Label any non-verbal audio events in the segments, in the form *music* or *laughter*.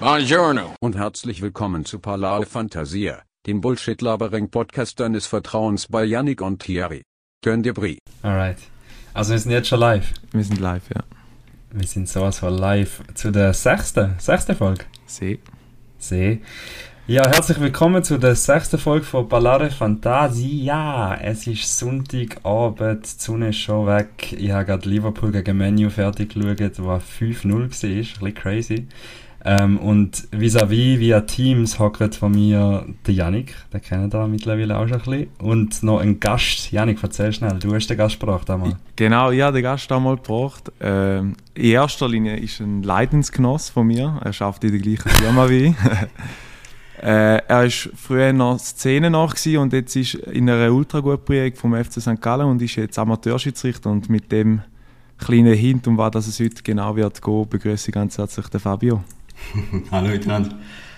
Buongiorno. Und herzlich willkommen zu Palao Fantasia, dem Bullshit-Labering-Podcast deines Vertrauens bei Yannick und Thierry. Turn dir Brie. Alright. Also wir sind jetzt schon live. Wir sind live, ja. Wir sind sowas von live zu der sechsten, sechsten Folge. See. See. Ja, herzlich willkommen zu der sechsten Folge von Ballare Fantasia. Es ist Sonntagabend, die Sonne ist schon weg. Ich habe gerade Liverpool gegen Menu fertig geschaut, was 5-0 war. Ein bisschen crazy. Ähm, und vis-à-vis, via Teams, hockt von mir der Yannick, den kennen da mittlerweile auch schon ein bisschen. Und noch ein Gast. Yannick, erzähl schnell, du hast den Gast gebracht einmal. Genau, ich habe den Gast einmal gebracht. Ähm, in erster Linie ist ein Leidensgenoss von mir. Er arbeitet in der gleichen Firma wie ich. *laughs* äh, er war früher noch Szene nach und jetzt ist in einer Ultragut-Projekt vom FC St. Gallen und ist jetzt Amateurschiedsrichter und mit dem kleinen Hint, um was es heute genau wird gehen, begrüße ich ganz herzlich den Fabio. *laughs* Hallo miteinander.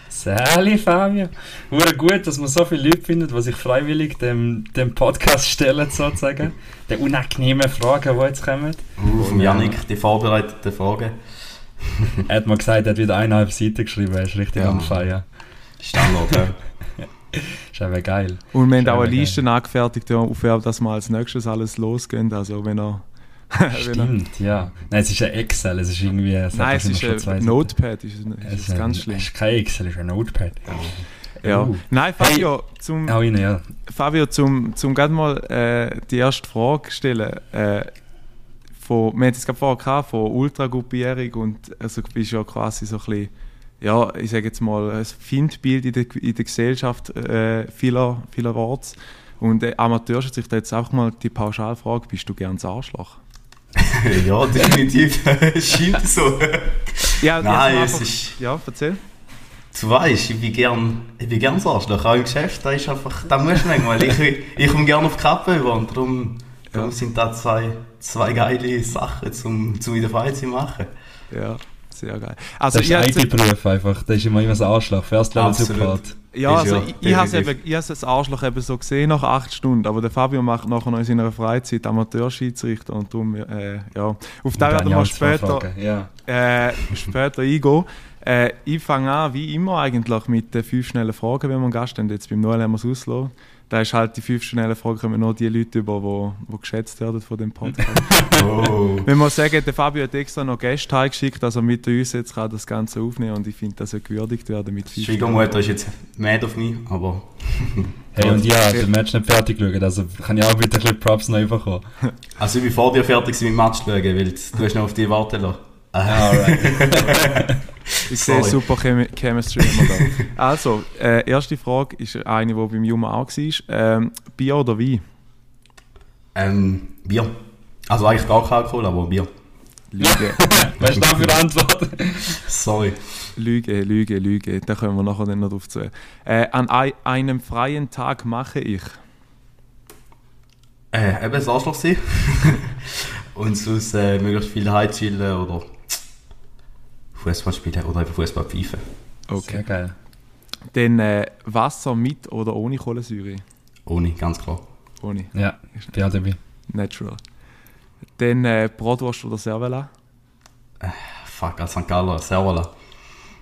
Sali Fabio. Wurde gut, dass man so viele Leute findet, die sich freiwillig dem, dem Podcast stellen, sozusagen. Die unangenehmen Fragen, die jetzt kommen. Uh, vom Janik, die vorbereiteten Fragen. er hat mal gesagt, er hat wieder eineinhalb Seiten geschrieben, er ist richtig Ja. am Feiern. Standard, ja. *laughs* Ist eben geil. Und wir haben auch eine geil. Liste angefertigt, auf wer das mal als nächstes alles losgeht. Also wenn er... *laughs* er Stimmt, ja. Nein, es ist ein Excel, es ist irgendwie... Nein, es ist ein. Notepad, ist, Es ist, ist ganz schlimm. Es ist kein Excel, es ist ein Notepad. Ja. Uh. Nein, Fabio, zum, Hau rein, ja. Fabio, zum, zum gerade mal äh, die erste Frage stellen. Äh, von, wir hatten es gerade vorher gehabt, von Ultragruppierung und also du bist ja quasi so ein bisschen, ja, ich sage jetzt mal, ein Findbild in der, in der Gesellschaft äh, vieler, vielerorts. Und äh, Amateurschiedsrichter jetzt auch mal die Pauschalfrage, bist du gern das Arschloch? *laughs* ja, definitiv. *laughs* Scheint so. Ja, Nein, es einfach- ist- Ja, erzähl. Du weißt, ich bin gern, ich bin gern so Arschloch. Auch im Geschäft, da ist einfach, da musst du manchmal. Ich, ich komme gerne auf die Kappe über und darum, darum Ja. sind da zwei, zwei geile Sachen, zum, zum in der Freizeit machen. Ja, sehr geil. Also, Das ist ein IT-Beruf einfach, das ist immer immer ein Arschloch. First Level. Support. Ja, also ja ich, ich habe es eben, ich das Arschloch eben so gesehen nach acht Stunden, aber der Fabio macht nachher noch in seiner Freizeit Amateurschiedsrichter und darum, äh, ja, auf da werden wir später, Ja. äh, später eingehen. Äh, ich fange an, wie immer eigentlich, mit den fünf schnellen Fragen, wenn wir einen Gast haben. Jetzt beim Noel haben wir es ausgelassen. Da ist halt die fünf schnellen Fragen, kommen nur die Leute über, die, die geschätzt werden von dem Podcast. *laughs* Oh. wenn wir sagen, der Fabio hat extra noch Gäste heimgeschickt, dass er mit uns jetzt kann das Ganze aufnehmen und ich finde, das soll gewürdigt werden mit fünf Schwiegermutter ist jetzt mad auf mich, aber *laughs* Hey, und ich habe den Match nicht fertig geschaut, also kann ich auch bitte ein bisschen Props noch bekommen. also ich bin vor dir fertig mit dem Match zu schauen, weil du hast noch auf die warten lassen. Alright. *laughs* Ich sehe super Chemi Chemistry immer da. Also, äh, erste Frage ist eine, die beim Juma auch war. Ähm, Bier oder Wein? Ähm, Bier. Also eigentlich gar kein Alkohol, aber Bier. Lüge, *laughs* Was ist da für eine Antwort? Sorry. Lüge, Lüge, Lüge. Da kommen wir nachher dann noch drauf zu. Äh, an ei- einem freien Tag mache ich. Äh, eben das Arschloch sein. *laughs* Und sonst äh, möglichst viel daheim chillen oder Fußball spielen oder einfach Fußball pfeifen. Sehr Okay. geil. Dann äh, Wasser mit oder ohne Kohlensäure? Ohne, ganz klar. Ohne. Ja, bin auch dabei. Natural. Dann äh, Bratwurst oder Cervela? Fuck, als St. Galler, Servola.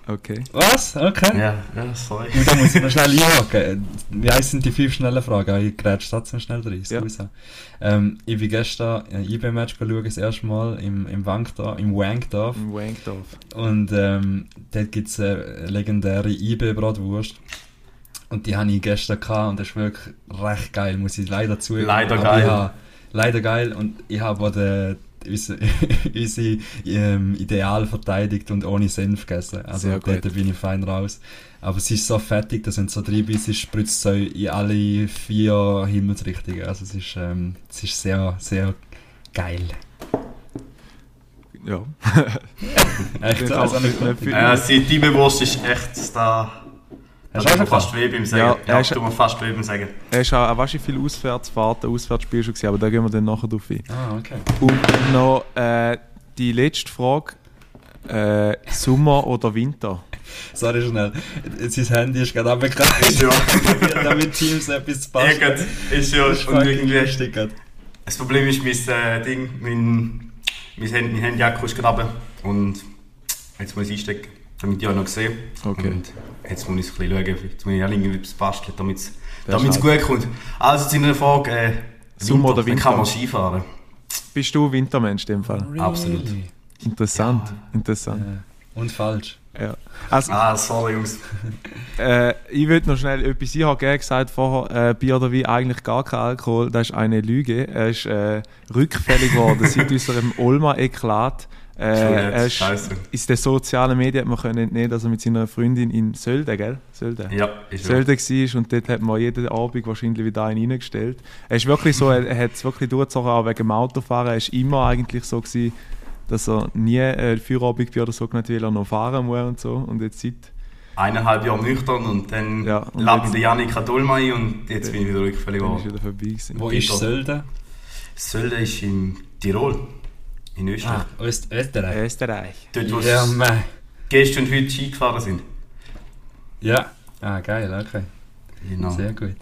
Okay. Was? Okay. Ja, ja, sorry. Und da muss ich noch schnell *laughs* einhaken. Wie heißen die fünf schnellen Fragen? Ich grätsch trotzdem schnell rein. Ja. Ähm, ich bin gestern ein IB-Match schauen, das erste Mal im, im, Wankdorf, im Wankdorf. Im Wankdorf. Und ähm, dort gibt es eine legendäre IB-Bratwurst. Und die habe ich gestern gehabt und das ist wirklich recht geil, muss ich leider zugeben. Leider Aber geil. Leider geil und ich habe den, unsere, *laughs* unsere ähm, Ideal verteidigt und ohne Senf gegessen. Also gut. bin ich fein raus. Aber es ist so fettig, da sind so drei Bisse spritzt so in alle vier Himmelsrichtungen. Also es ist, ähm, es ist sehr, sehr geil. Ja. *laughs* Echt, Ich also auch nicht nicht viel- Äh, die Teamwurst ist echt da. Auch mir schon fast weh beim Sagen. Ja, Ja, er ist- fast weh beim Sagen. Er ist auch, auch weißt, du, viele Auswärtsfahrten, Auswärtsspiele schon gewesen, aber da gehen wir dann nachher drauf ein. Ah, okay. Und noch äh, die letzte Frage. Äh, Sommer oder Winter? *laughs* Sorry schnell. Sein Handy ist gerade abgekratzt. Ist ja. *laughs* damit Teams etwas zu basteln. Irgend ist ja. Ist Und irgendwie. lustig. Das Problem ist, mein äh, Ding, mein, mein Handy, mein Handy-Akku ist gerade runter. Und jetzt muss ich einstecken. Damit ich auch noch sehe. Okay. Und jetzt muss ich ein bisschen schauen, jetzt muss ich auch irgendwie etwas basteln, damit es gut kommt. Also zu einer Frage, äh, Sommer oder Dann kann man Winter? Skifahren. Bist du Wintermensch in dem Fall? Absolut. Interessant, Ja. interessant. Äh, und falsch. Ja. Also, Ah, sorry Jungs. *laughs* äh, ich würde noch schnell etwas, ich habe gerne gesagt vorher, äh, Bier oder Wein eigentlich gar kein Alkohol, das ist eine Lüge. Er ist äh, rückfällig geworden *laughs* seit unserem Olma-Eklat. Äh, er ist in den sozialen Medien hat man können entnehmen, dass er mit seiner Freundin in Sölden, gell? Sölden? Ja, ist. Sölden war und dort hat man jeden Abend wahrscheinlich wieder einen reingestellt. Er ist wirklich so, er, er hat es wirklich durchgezogen, auch wegen dem Autofahren. Er war immer eigentlich so, gewesen, dass er nie äh, Feierabendbier oder so genannt, weil er noch fahren muss und so. Und jetzt seit Eineinhalb Jahre nüchtern und dann Ja, und lebe ich jetzt- den Janik Adolma ein und jetzt bin ich wieder rückfällig geworden. Wo ist Sölden? Sölden ist in Tirol, in Österreich. Ah, Öst Österreich. Österreich. Dort, wo Ja, ja, mei. gestern und heute Ski gefahren sind. Ja. Ah, geil, okay. Genau. Sehr gut.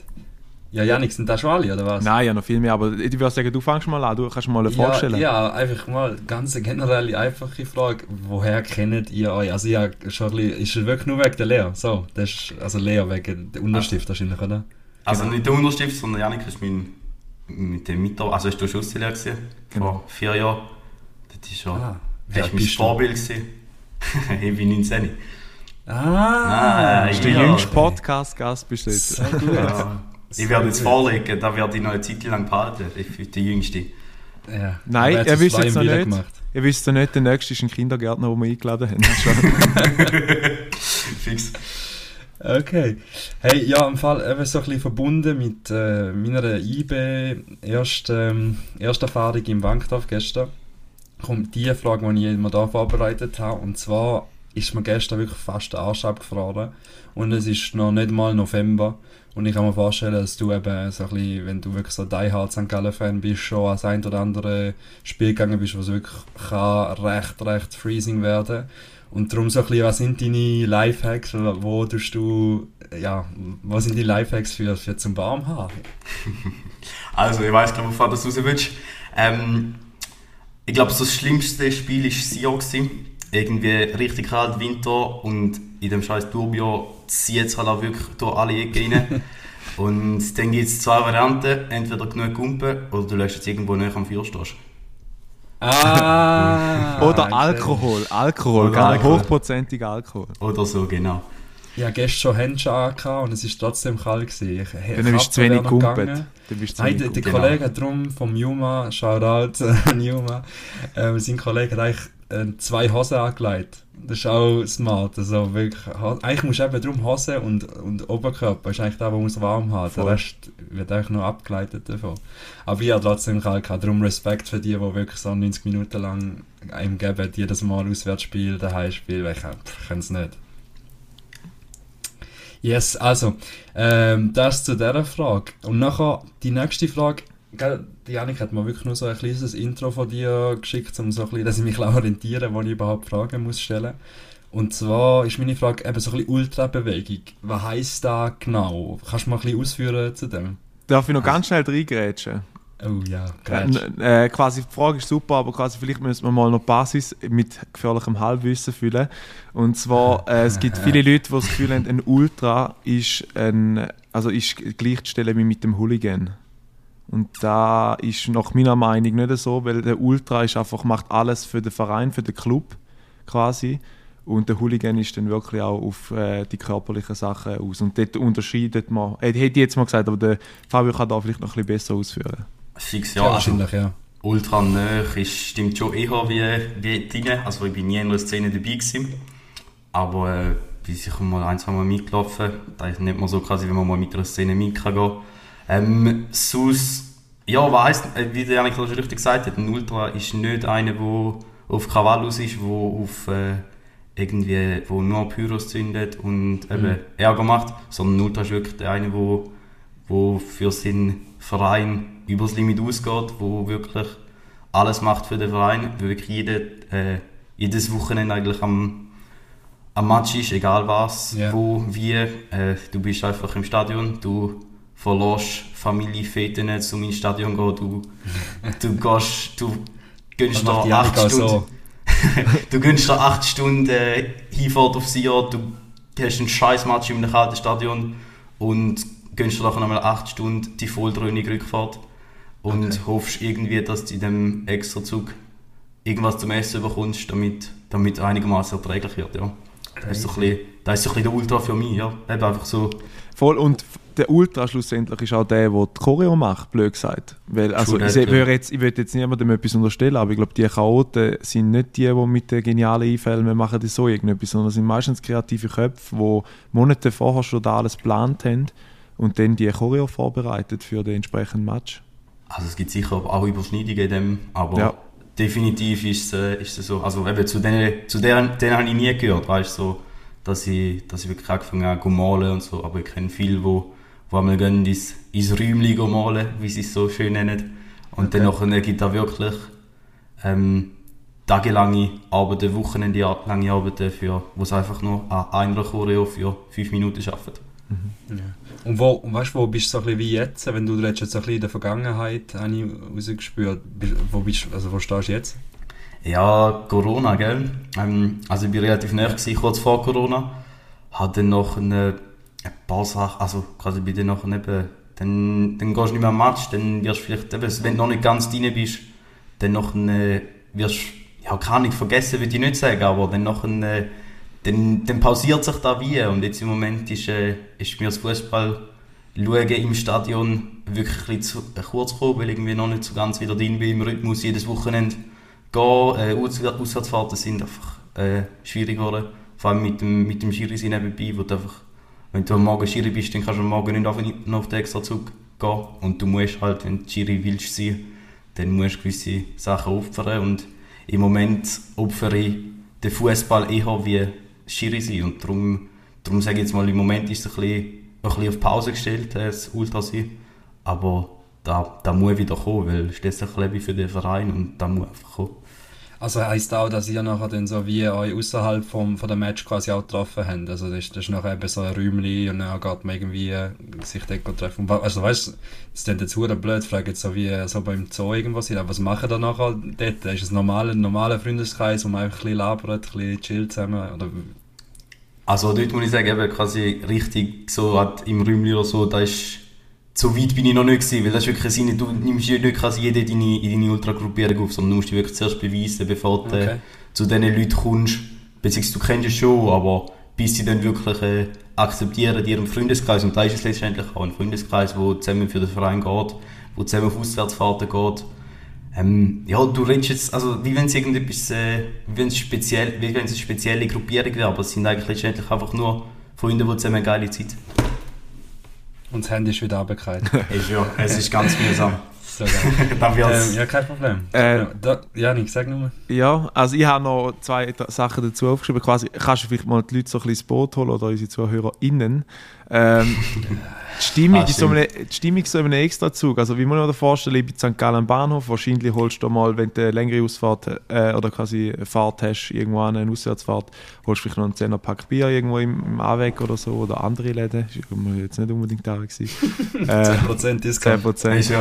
Ja, Janik, sind das schon alle, oder was? Nein, ja, noch viel mehr, aber ich würde sagen, du fängst mal an, du kannst mal eine vorstellen. Ja, ja, einfach mal ganz eine generelle, einfache Frage. Woher kennt ihr euch? Also, ja, schon ein bisschen, ist es wirklich nur wegen der Lea? So, das ist, also Lea wegen der Unterstift wahrscheinlich, oder? Also nicht der Unterstift, sondern Janik ist mein, mit dem Mitarbeiter, also ist du Schusslehrer gewesen, Genau. vor vier Jahren. Das ist schon, Ah, das ist mein? Vorbild *laughs* ich bin 19. Ah, Ah, ist der jüngste Podcast-Gast bist du jetzt. So gut. Ja. Ich werde jetzt vorlegen, da werde ich noch eine Zeit lang behalten. Ich bin der Jüngste. Ja. Nein, er wisst jetzt noch nicht. Gemacht. Ihr wisst ja nicht, der nächste ist ein Kindergärtner, den wir eingeladen haben. *laughs* *laughs* Fix. Okay. Hey, ja, im Fall eben so ein bisschen verbunden mit äh, meiner IB ersten, ähm, ersten im Wankdorf gestern. Kommt die Frage, die ich mir da vorbereitet habe. Und zwar ist mir gestern wirklich fast der Arsch abgefroren. Und es ist noch nicht mal November. Und ich kann mir vorstellen, dass du eben so ein bisschen, wenn du wirklich so Die Hard St. Gallen-Fan bist, schon als ein oder andere Spiel gegangen bist, was wirklich kann recht, recht freezing werden und darum so ein bisschen, was sind deine Lifehacks, wo tust du, ja, was sind die Lifehacks für, für zum warm haben? *laughs* Also, ich weiß glaube, wovon du raus willst. Ähm, ich glaube, so das schlimmste Spiel war Sion. gewesen. Irgendwie richtig kalt, Winter und in dem scheiß Turbio zieht es halt auch wirklich durch alle Ecken rein. *laughs* und dann gibt es zwei Varianten. Entweder genug Gumpen oder du lässt jetzt irgendwo näher am Feuer stehst. Ah! *laughs* Oder Alkohol. Alkohol, Oder? Alkohol. Hochprozentiger Alkohol. Oder so, genau. Ich hatte gestern schon Hände angehabt und es war trotzdem kalt. Gewesen. Ich, ich, Dann bist du zu wenig gumpet. Nein, wenig der, der Genau. Kollege hat drum vom Juma, Shoutout *laughs* an Juma, ähm, sein Kollege hat eigentlich äh, zwei Hosen angelegt. Das ist auch smart. Also wirklich, eigentlich musst du eben drum Hose und, und Oberkörper ist eigentlich der, der muss warm haben. Der. Rest wird eigentlich noch abgeleitet davon. Aber ich habe trotzdem kalt gehabt. Darum Respekt für die, die wirklich so 90 Minuten lang einem geben, jedes Mal Auswärtsspiel, daheim spielen, weil ich kann es nicht. Yes, also, ähm, das zu dieser Frage. Und nachher die nächste Frage. Janik hat mir wirklich nur so ein kleines Intro von dir geschickt, um so ein bisschen, dass ich mich orientieren wo ich überhaupt Fragen muss stellen. Und zwar ist meine Frage eben so ein bisschen Ultrabewegung. Was heisst das genau? Kannst du mal ein bisschen ausführen zu dem? Darf ich noch ganz schnell reingrätschen? Oh ja, Äh, quasi, die Frage ist super, aber quasi vielleicht müssen wir mal noch die Basis mit gefährlichem Halbwissen füllen. Und zwar, äh, es gibt *laughs* viele Leute, die das Gefühl haben, ein Ultra ist, ein, also ist gleichzustellen wie mit dem Hooligan. Und da ist nach meiner Meinung nicht so, weil der Ultra ist einfach, macht alles für den Verein, für den Club quasi. Und der Hooligan ist dann wirklich auch auf äh, die körperlichen Sachen aus. Und dort unterscheidet man, äh, hätte ich jetzt mal gesagt, aber der Fabio kann da vielleicht noch ein bisschen besser ausführen. Fix, ja, ja. also, wahrscheinlich, ja. ultra nah ist, stimmt schon eher wie, wie drin. Also ich bin nie in einer Szene dabei gewesen. Aber äh, bin sicher mal ein, zwei Mal mitgelaufen. Da ist nicht mehr so quasi, wenn man mal mit einer Szene mit kann gehen. Ähm, sonst, ja, weiss, äh, wie der Janik schon richtig gesagt hat, ein Ultra ist nicht einer, der auf Krawall aus ist, der auf äh, irgendwie, wo nur Pyros zündet und eben Ärger macht, sondern ein Ultra ist wirklich der eine, der wo für seinen Verein übers Limit ausgeht, wo wirklich alles macht für den Verein, wo wirklich jede, äh, jedes Wochenende eigentlich am, am Match ist, egal was, Ja. wo, wie. Äh, du bist einfach im Stadion, du verlässt Familie, Feten nicht, um ins Stadion zu gehen, du, *laughs* du gehst, *laughs* du gönnst da acht Stunden. so. du gönnst dir 8 Stunden äh, Hinfahrt auf Sion, du hast einen scheiß Match in einem kalten Stadion und gönnst dir nachher nochmal 8 Stunden die volldröhnige Rückfahrt und okay. hoffst irgendwie, dass du in dem Extrazug irgendwas zum Essen bekommst, damit, damit einigermaßen erträglich wird. Ja. Das ist, so ein bisschen, das ist so ein bisschen der Ultra für mich. Ja. Eben einfach so. Voll, und der Ultra schlussendlich ist auch der, der die Choreo macht, blöd gesagt. Weil, also, ich, ich, würde jetzt, ich will jetzt niemandem etwas unterstellen, aber ich glaube, die Chaoten sind nicht die, die mit den genialen Einfällen, wir machen das so irgendetwas, sondern sind meistens kreative Köpfe, die Monate vorher schon da alles geplant haben und dann die Choreo vorbereitet für den entsprechenden Match. Also es gibt sicher auch Überschneidungen in dem, aber ja. definitiv ist es, äh, ist es so, also eben zu denen, zu denen, denen habe ich nie gehört, weißt so, dass ich, dass ich wirklich angefangen habe zu malen und so, aber ich kenne viele, wo, wo einmal gehen ins, ins Räumchen malen, wie sie es so schön nennen, und okay. dann gibt es wirklich ähm, tagelange Arbeiten, wochenendlange Arbeiten, für, wo es einfach nur an einer Choreo für fünf Minuten arbeitet. Mhm. Und wo, weißt, wo bist du so wie jetzt, wenn du jetzt so ein bisschen in der Vergangenheit rausgespürt, wo bist also wo stehst du jetzt? Ja, Corona, gell? Ähm, also ich war relativ gewesen, kurz vor Corona. Hatte noch eine, ein paar Sachen, also quasi bei dir noch eben, dann, dann gehst du nicht mehr am Match, dann wirst du vielleicht, wenn du noch nicht ganz drin bist, dann noch eine, wirst ja, kann ich vergessen, würde ich nicht sagen, aber dann noch eine, dann, dann pausiert sich da wie. Und jetzt im Moment ist, äh, ist mir das Fußball schauen im Stadion wirklich ein zu äh, kurz gekommen, weil ich noch nicht so ganz wieder drin bin im Rhythmus. Jedes Wochenende gehen, äh, Auswärtsfahrten sind einfach äh, schwierig geworden. Vor allem mit dem, mit dem Schiri nebenbei, wo du einfach, wenn du am Morgen Schiri bist, dann kannst du am Morgen nicht auf, noch auf den Extrazug gehen. Und du musst halt, wenn du Schiri willst sein, dann musst du gewisse Sachen opfern. Und im Moment opfere ich den Fußball eher wie Schiri sein. Und darum, darum sage ich jetzt mal, im Moment ist es ein bisschen, ein bisschen auf Pause gestellt, äh, das Ultra sein. Aber da, da muss wieder kommen, weil schließlich lebe ich für den Verein und da muss einfach kommen. Also heisst auch, dass ihr nachher dann so wie euch außerhalb vom von der Match quasi auch getroffen habt. Also das ist, das ist nachher eben so ein Räumchen und dann geht man irgendwie äh, sich dort treffen. Also weißt du, das ist dann dazu blöd, frage jetzt so wie so beim Zoo irgendwo sind. Aber was machen da nachher dort? Ist es ein normaler, normaler Freundeskreis, wo man einfach ein bisschen labert, ein bisschen chillt zusammen? Oder? Also dort muss ich sagen, eben quasi richtig so im Räumchen oder so, da ist so weit bin ich noch nicht gewesen, weil das ist wirklich Sinne, du nimmst ja nicht quasi jede deine, in deine Ultragruppierung auf, sondern du musst dich wirklich zuerst beweisen, bevor du okay. zu diesen Leuten kommst. Beziehungsweise du kennst es schon, aber bis sie dann wirklich äh, akzeptieren in ihrem Freundeskreis. Und da ist es letztendlich auch ein Freundeskreis, der zusammen für den Verein geht, wo zusammen auf Auswärtsfahrten geht. Ähm, ja, du redest jetzt, also wie wenn es irgendetwas, äh, wie wenn es speziell, wie wenn es eine spezielle Gruppierung wäre, aber es sind eigentlich letztendlich einfach nur Freunde, die zusammen eine geile Zeit und das Handy ist wieder *laughs* ist ja, es ist ganz mühsam. So *laughs* ähm, ja, kein Problem. Äh, da, Janik, sag nochmal. Ja, also ich habe noch zwei Sachen dazu aufgeschrieben. Quasi, kannst du vielleicht mal die Leute so ein bisschen ins Boot holen oder unsere ZuhörerInnen? Ähm, *laughs* die Stimmung, ah, so eine, die Stimmung so in einem Extrazug. Also wie man sich vorstellen, ich bin St. Gallen Bahnhof, wahrscheinlich holst du mal, wenn du eine längere Ausfahrt äh, oder quasi eine Fahrt hast, irgendwo an eine Auswärtsfahrt, holst du vielleicht noch einen 10er Pack Bier irgendwo im, im Aweg oder so oder andere Läden. Ich war jetzt nicht unbedingt da. Gewesen. *laughs* äh, 10% Discount. 10%.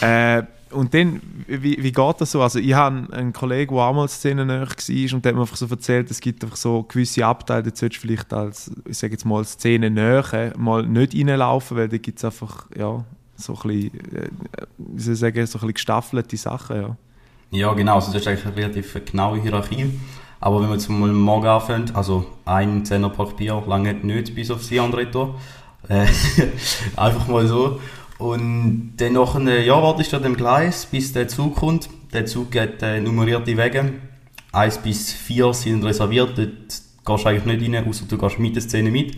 Ja. Äh, und dann, wie, wie geht das so? Also ich habe einen Kollegen, der auch mal war und der hat mir einfach so erzählt, es gibt einfach so gewisse Abteile, da solltest du vielleicht als, ich sage jetzt mal, Szene näher mal nicht reinlaufen, weil da gibt es einfach, ja, so ein bisschen, äh, wie soll ich sagen, so ein bisschen gestaffelte Sachen, ja. Ja, genau, also das ist eigentlich eine relativ genaue Hierarchie. Aber wenn wir mal morgen anfangen, also ein Zehnerpack Bier lange nicht bis auf die andere Tour. Äh, *laughs* einfach mal so. Und dann noch eine, ja, wartest du an dem Gleis, bis der Zug kommt. Der Zug hat äh, nummerierte Wege. 1 bis 4 sind reserviert, dort gehst du eigentlich nicht rein, außer du gehst mit der Szene mit.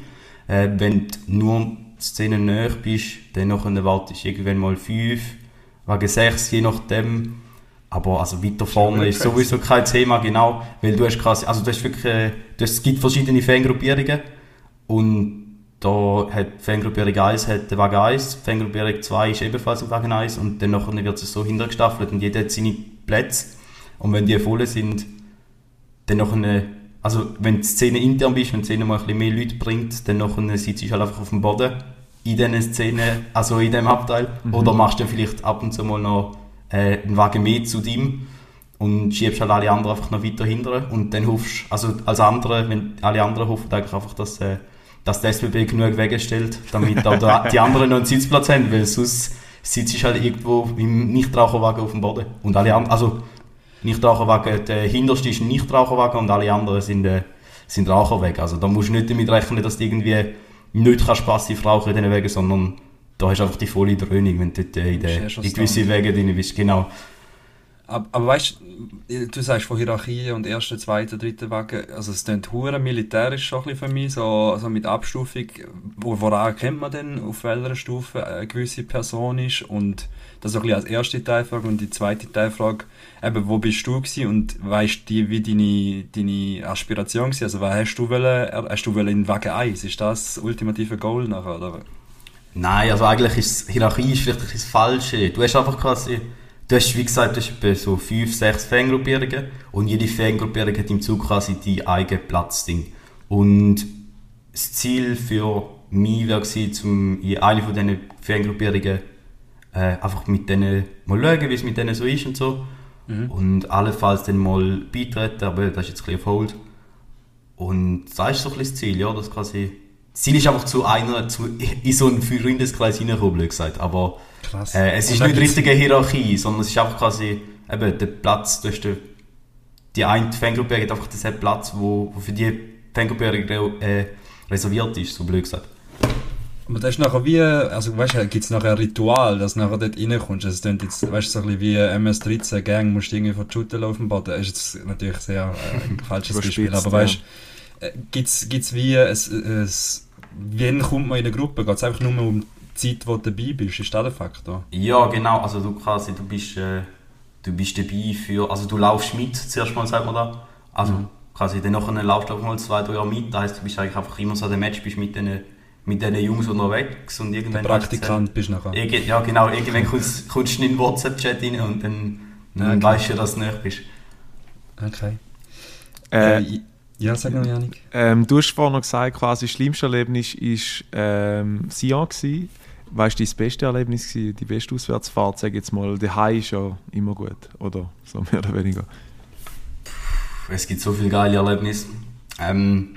Äh, wenn du nur die Szene näher bist, dann noch wartest du irgendwann mal 5, wegen 6, je nachdem. Aber also weiter vorne ist sowieso kein Thema, genau, weil du hast quasi, also du hast wirklich, äh, du hast, es gibt verschiedene Fangruppierungen und da hat Fangruppierung 1 hat den Wagen 1, Fangruppierung 2 ist ebenfalls im Wagen 1 und dann nachher wird es so hintergestaffelt und jeder hat seine Plätze. Und wenn die voll sind, dann nachher, also wenn die Szene intern bist, wenn die Szene mal ein bisschen mehr Leute bringt, dann nachher sitzt du halt einfach auf dem Boden in diesen Szene, also in dem Abteil. Mhm. Oder machst du vielleicht ab und zu mal noch äh, einen Wagen mehr zu dem. und schiebst halt alle anderen einfach noch weiter hinterher und dann hoffst, also als andere, wenn alle anderen hoffen eigentlich einfach, dass, äh, dass der SBB genug Wege stellt, damit auch die anderen noch einen Sitzplatz haben, weil sonst sitzt ich halt irgendwo im Nichtraucherwagen auf dem Boden und alle anderen, also Nichtraucherwagen, der hinterste ist ein Nichtraucherwagen und alle anderen sind, äh, sind Raucherwege. Also da musst du nicht damit rechnen, dass du irgendwie nicht kannst passiv rauchen in diesen Wegen, sondern da hast du einfach die volle Dröhnung, wenn du dort äh, in, der, in gewisse Wege drin bist. Genau. Aber, aber weißt du, sagst von Hierarchie und erste, zweite, dritte Wagen, also es klingt hure militärisch schon ein für mich, so, so mit Abstufung. Woran erkennt man denn, auf welcher Stufe eine gewisse Person ist? Und das so ein bisschen als erste Teilfrage und die zweite Teilfrage, eben, wo bist du gewesen und weißt du, wie deine, deine Aspiration war? Also, was hast du wollen, hast du wollen in Wagen 1? Ist das das ultimative Goal nachher, oder? Nein, also eigentlich ist Hierarchie ist vielleicht das Falsche. Du hast einfach quasi Du hast, wie gesagt, du hast so fünf, sechs Fangruppierungen und jede Fangruppierung hat im Zug quasi die eigene Platzding. Und das Ziel für mich war, zum in eine von diesen Fangruppierungen äh, einfach mit denen mal schauen, wie es mit denen so ist und so. Mhm. Und allenfalls dann mal beitreten, aber das ist jetzt ein bisschen auf Hold. Und das ist so ein bisschen das Ziel, ja, dass quasi... Das Ziel ist einfach zu einer, zu, in so einen Freundeskreis reinkommen, blöd gesagt, aber Krass. Äh, es ist nicht die richtige Hierarchie, sondern es ist einfach quasi eben der Platz, du hast die, die eine Fangruppe hat einfach diesen Platz, wo, wo für die Fangruppe äh, reserviert ist, so blöd gesagt. Aber das ist nachher wie, also weißt du, gibt es nachher ein Ritual, dass du nachher dort reinkommst. Also, es klingt jetzt, weißt du, so ein bisschen wie MS-13 Gang, musst du irgendwie von Shooter auf dem Boden. Das ist jetzt natürlich sehr äh, ein falsches Beispiel, aber weißt du, äh, gibt es wie, es, es, wann kommt man in eine Gruppe? Geht es einfach nur um Zeit, wo du dabei bist, ist das der Faktor? Ja, genau. Also du quasi, du bist, äh, du bist dabei für, also du laufst mit, zuerst mal sagt man da. Also mhm. quasi dann nachher laufst du auch mal zwei, drei Jahre mit. Das heisst, du bist eigentlich einfach immer so der Match, bist mit den mit diesen Jungs unterwegs und irgendwann... Der Praktikant bist du nachher. Ja genau, irgendwann kommst, kommst du in den WhatsApp-Chat rein und dann, dann okay. weißt du, dass du nicht bist. Okay. Äh, äh, ja, sag mal, Janik. Ähm, du hast vorhin noch gesagt, quasi das schlimmste Erlebnis war ähm, Sion. Gewesen weißt du, dein beste Erlebnis war, die beste Auswärtsfahrt, sag jetzt mal, der Hai ist ja immer gut, oder so mehr oder weniger? Es gibt so viele geile Erlebnisse. Ähm,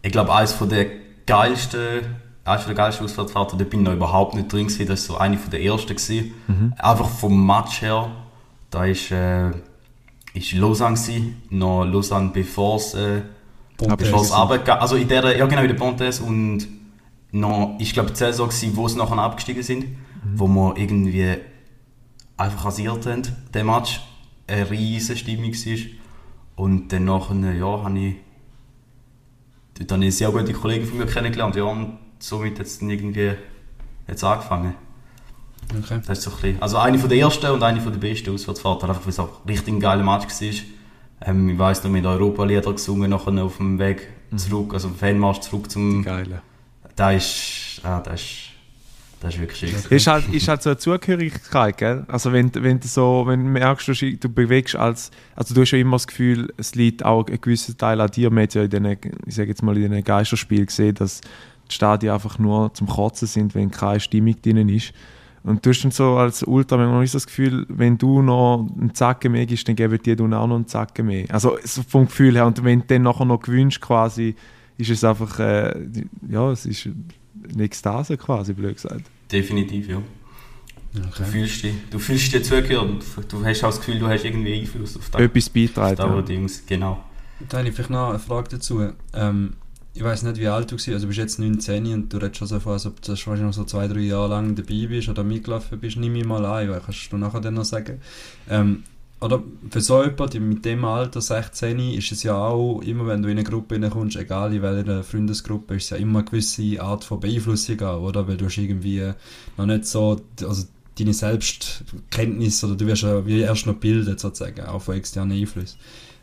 ich glaube, eines der geilsten, eines der geilsten Auswärtsfahrten, da bin ich noch überhaupt nicht drin gewesen, das war so eine der ersten gewesen. Mhm. Einfach vom Match her, da ist, äh, ist Lausanne gewesen, noch Lausanne bevor es, äh, bevor es also in der, ja genau, in der Pontes und noch, ich glaube, die Saison, gewesen, wo sie nachher abgestiegen sind, mhm. wo wir irgendwie einfach rasiert haben, der Match. Eine riesige Stimmung war. Und dann nachher, ja, habe ich dort habe ich sehr gute Kollegen von mir kennengelernt. Ja, und somit hat es dann irgendwie jetzt angefangen. Okay. Das ist so ein bisschen, also eine von der ersten und eine von der besten Auswärtsfahrten, einfach weil es auch richtig ein geiler Match war. Ähm, ich weiss noch, mit Europa-Lieder gesungen, nachher auf dem Weg mhm. zurück, also Fanmarsch zurück zum... Geile das ist, ah, das ist, das ist wirklich schön. Ist halt, ist halt so eine Zugehörigkeit, gell? Also wenn, wenn du so, wenn du merkst, du, bewegst als, also du hast ja immer das Gefühl, es liegt auch ein gewisser Teil an dir. Man ja in den, ich sage jetzt mal in den Geisterspielen gesehen, dass die Stadien einfach nur zum Kotzen sind, wenn keine Stimmung drin ist. Und du hast dann so als Ultra manchmal nicht das Gefühl, wenn du noch einen Zacken mehr gibst, dann geben die dann auch noch einen Zacken mehr. Also vom Gefühl her. Und wenn du dann nachher noch gewünscht quasi, ist es einfach, äh, ja, es ist eine Ekstase quasi, blöd gesagt. Definitiv, ja. Okay. Du fühlst dich, du fühlst dich zugehört du hast auch das Gefühl, du hast irgendwie Einfluss auf das. Etwas beitragen. Ja. Dings, genau. Da habe ich vielleicht noch eine Frage dazu. Ähm, ich weiß nicht, wie alt du warst, also du bist jetzt 19 und du redest schon so vor, als ob du wahrscheinlich noch so zwei, drei Jahre lang dabei bist oder mitgelaufen bist, nimm mich mal ein, kannst du nachher dann noch sagen. Ähm, oder für so jemanden mit dem Alter, 16, ist es ja auch immer, wenn du in eine Gruppe kommst, egal in welcher Freundesgruppe, ist es ja immer eine gewisse Art von Beeinflussung auch, oder? Weil du hast irgendwie noch nicht so, also deine Selbstkenntnis oder du wirst ja wie erst noch bildet sozusagen, auch von externen Einflüssen.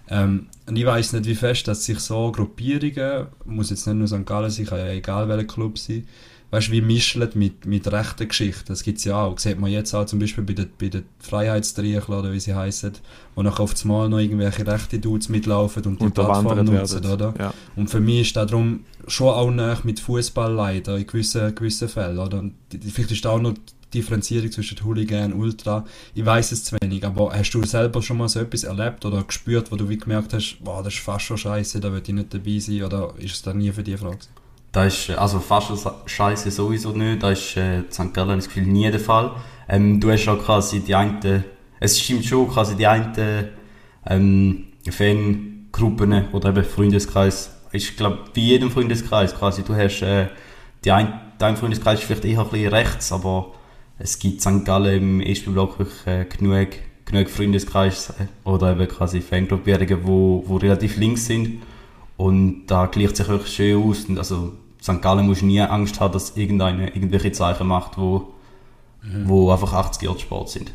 Ähm, und ich weiß nicht, wie fest, dass sich so Gruppierungen, muss jetzt nicht nur St. Gallen sein, kann ja egal welcher Club sein, weißt, wie mischen mit, mit rechten Geschichten. Das gibt es ja auch. Das sieht man jetzt auch zum Beispiel bei den, bei den Freiheitstriecheln, oder wie sie heißen, wo nachher auf Mal noch irgendwelche rechte Dudes mitlaufen und die Plattform nutzen, werden. oder? Ja. Und für mich ist das darum schon auch nach mit Fußball leider in gewissen, gewissen Fällen, oder? Und vielleicht ist da auch noch Differenzierung zwischen Hooligan und Ultra. Ich weiß es zu wenig, aber hast du selber schon mal so etwas erlebt oder gespürt, wo du wie gemerkt hast, boah, das ist fast schon scheiße, da will ich nicht dabei sein oder ist es da nie für dich Frage? Da ist, äh, also fast scheiße sowieso nicht, da ist äh, St. Gallen das Gefühl nie der Fall. Ähm, du hast ja quasi die eine, es stimmt schon, quasi die eine ähm, Fangruppen oder eben Freundeskreis, ich glaube, bei jedem Freundeskreis quasi, du hast äh, die ein, dein Freundeskreis ist vielleicht eher ein bisschen rechts, aber es gibt St. Gallen im SP-Block wirklich äh, genug, genug Freundeskreise äh, oder eben quasi Fangruppierungen, wo, wo relativ links sind und da gleicht sich wirklich schön aus und also St. Gallen muss nie Angst haben, dass irgendeine irgendwelche Zeichen macht, wo, mhm. wo einfach 80 Jahre Sport sind.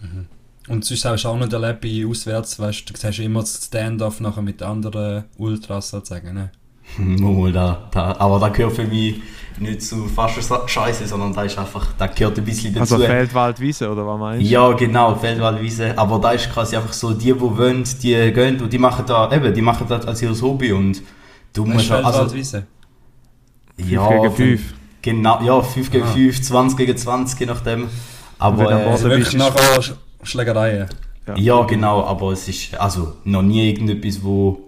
Mhm. Und sonst hast du auch noch erlebt bei Auswärts, weißt, du siehst immer das Stand-off nachher mit anderen Ultras sozusagen, ne? *laughs* Mal, da, da, aber da gehört für mich nicht zu fast Scheiße, sondern da ist einfach, da gehört ein bisschen dazu. Also Feldwaldwiese oder was meinst du? Ja, genau, Feldwaldwiese. Aber da ist quasi einfach so, die, die wollen, die gehen und die machen da, eben, die machen das als ihr Hobby und du musst also Feldwaldwiese? Ja, 5 gegen 5. Genau, ja, 5 gegen 5, 20 gegen 20, je nachdem. Aber, äh, also wirklich nachher Schlägereien. Ja. ja, genau, aber es ist also noch nie irgendetwas, wo,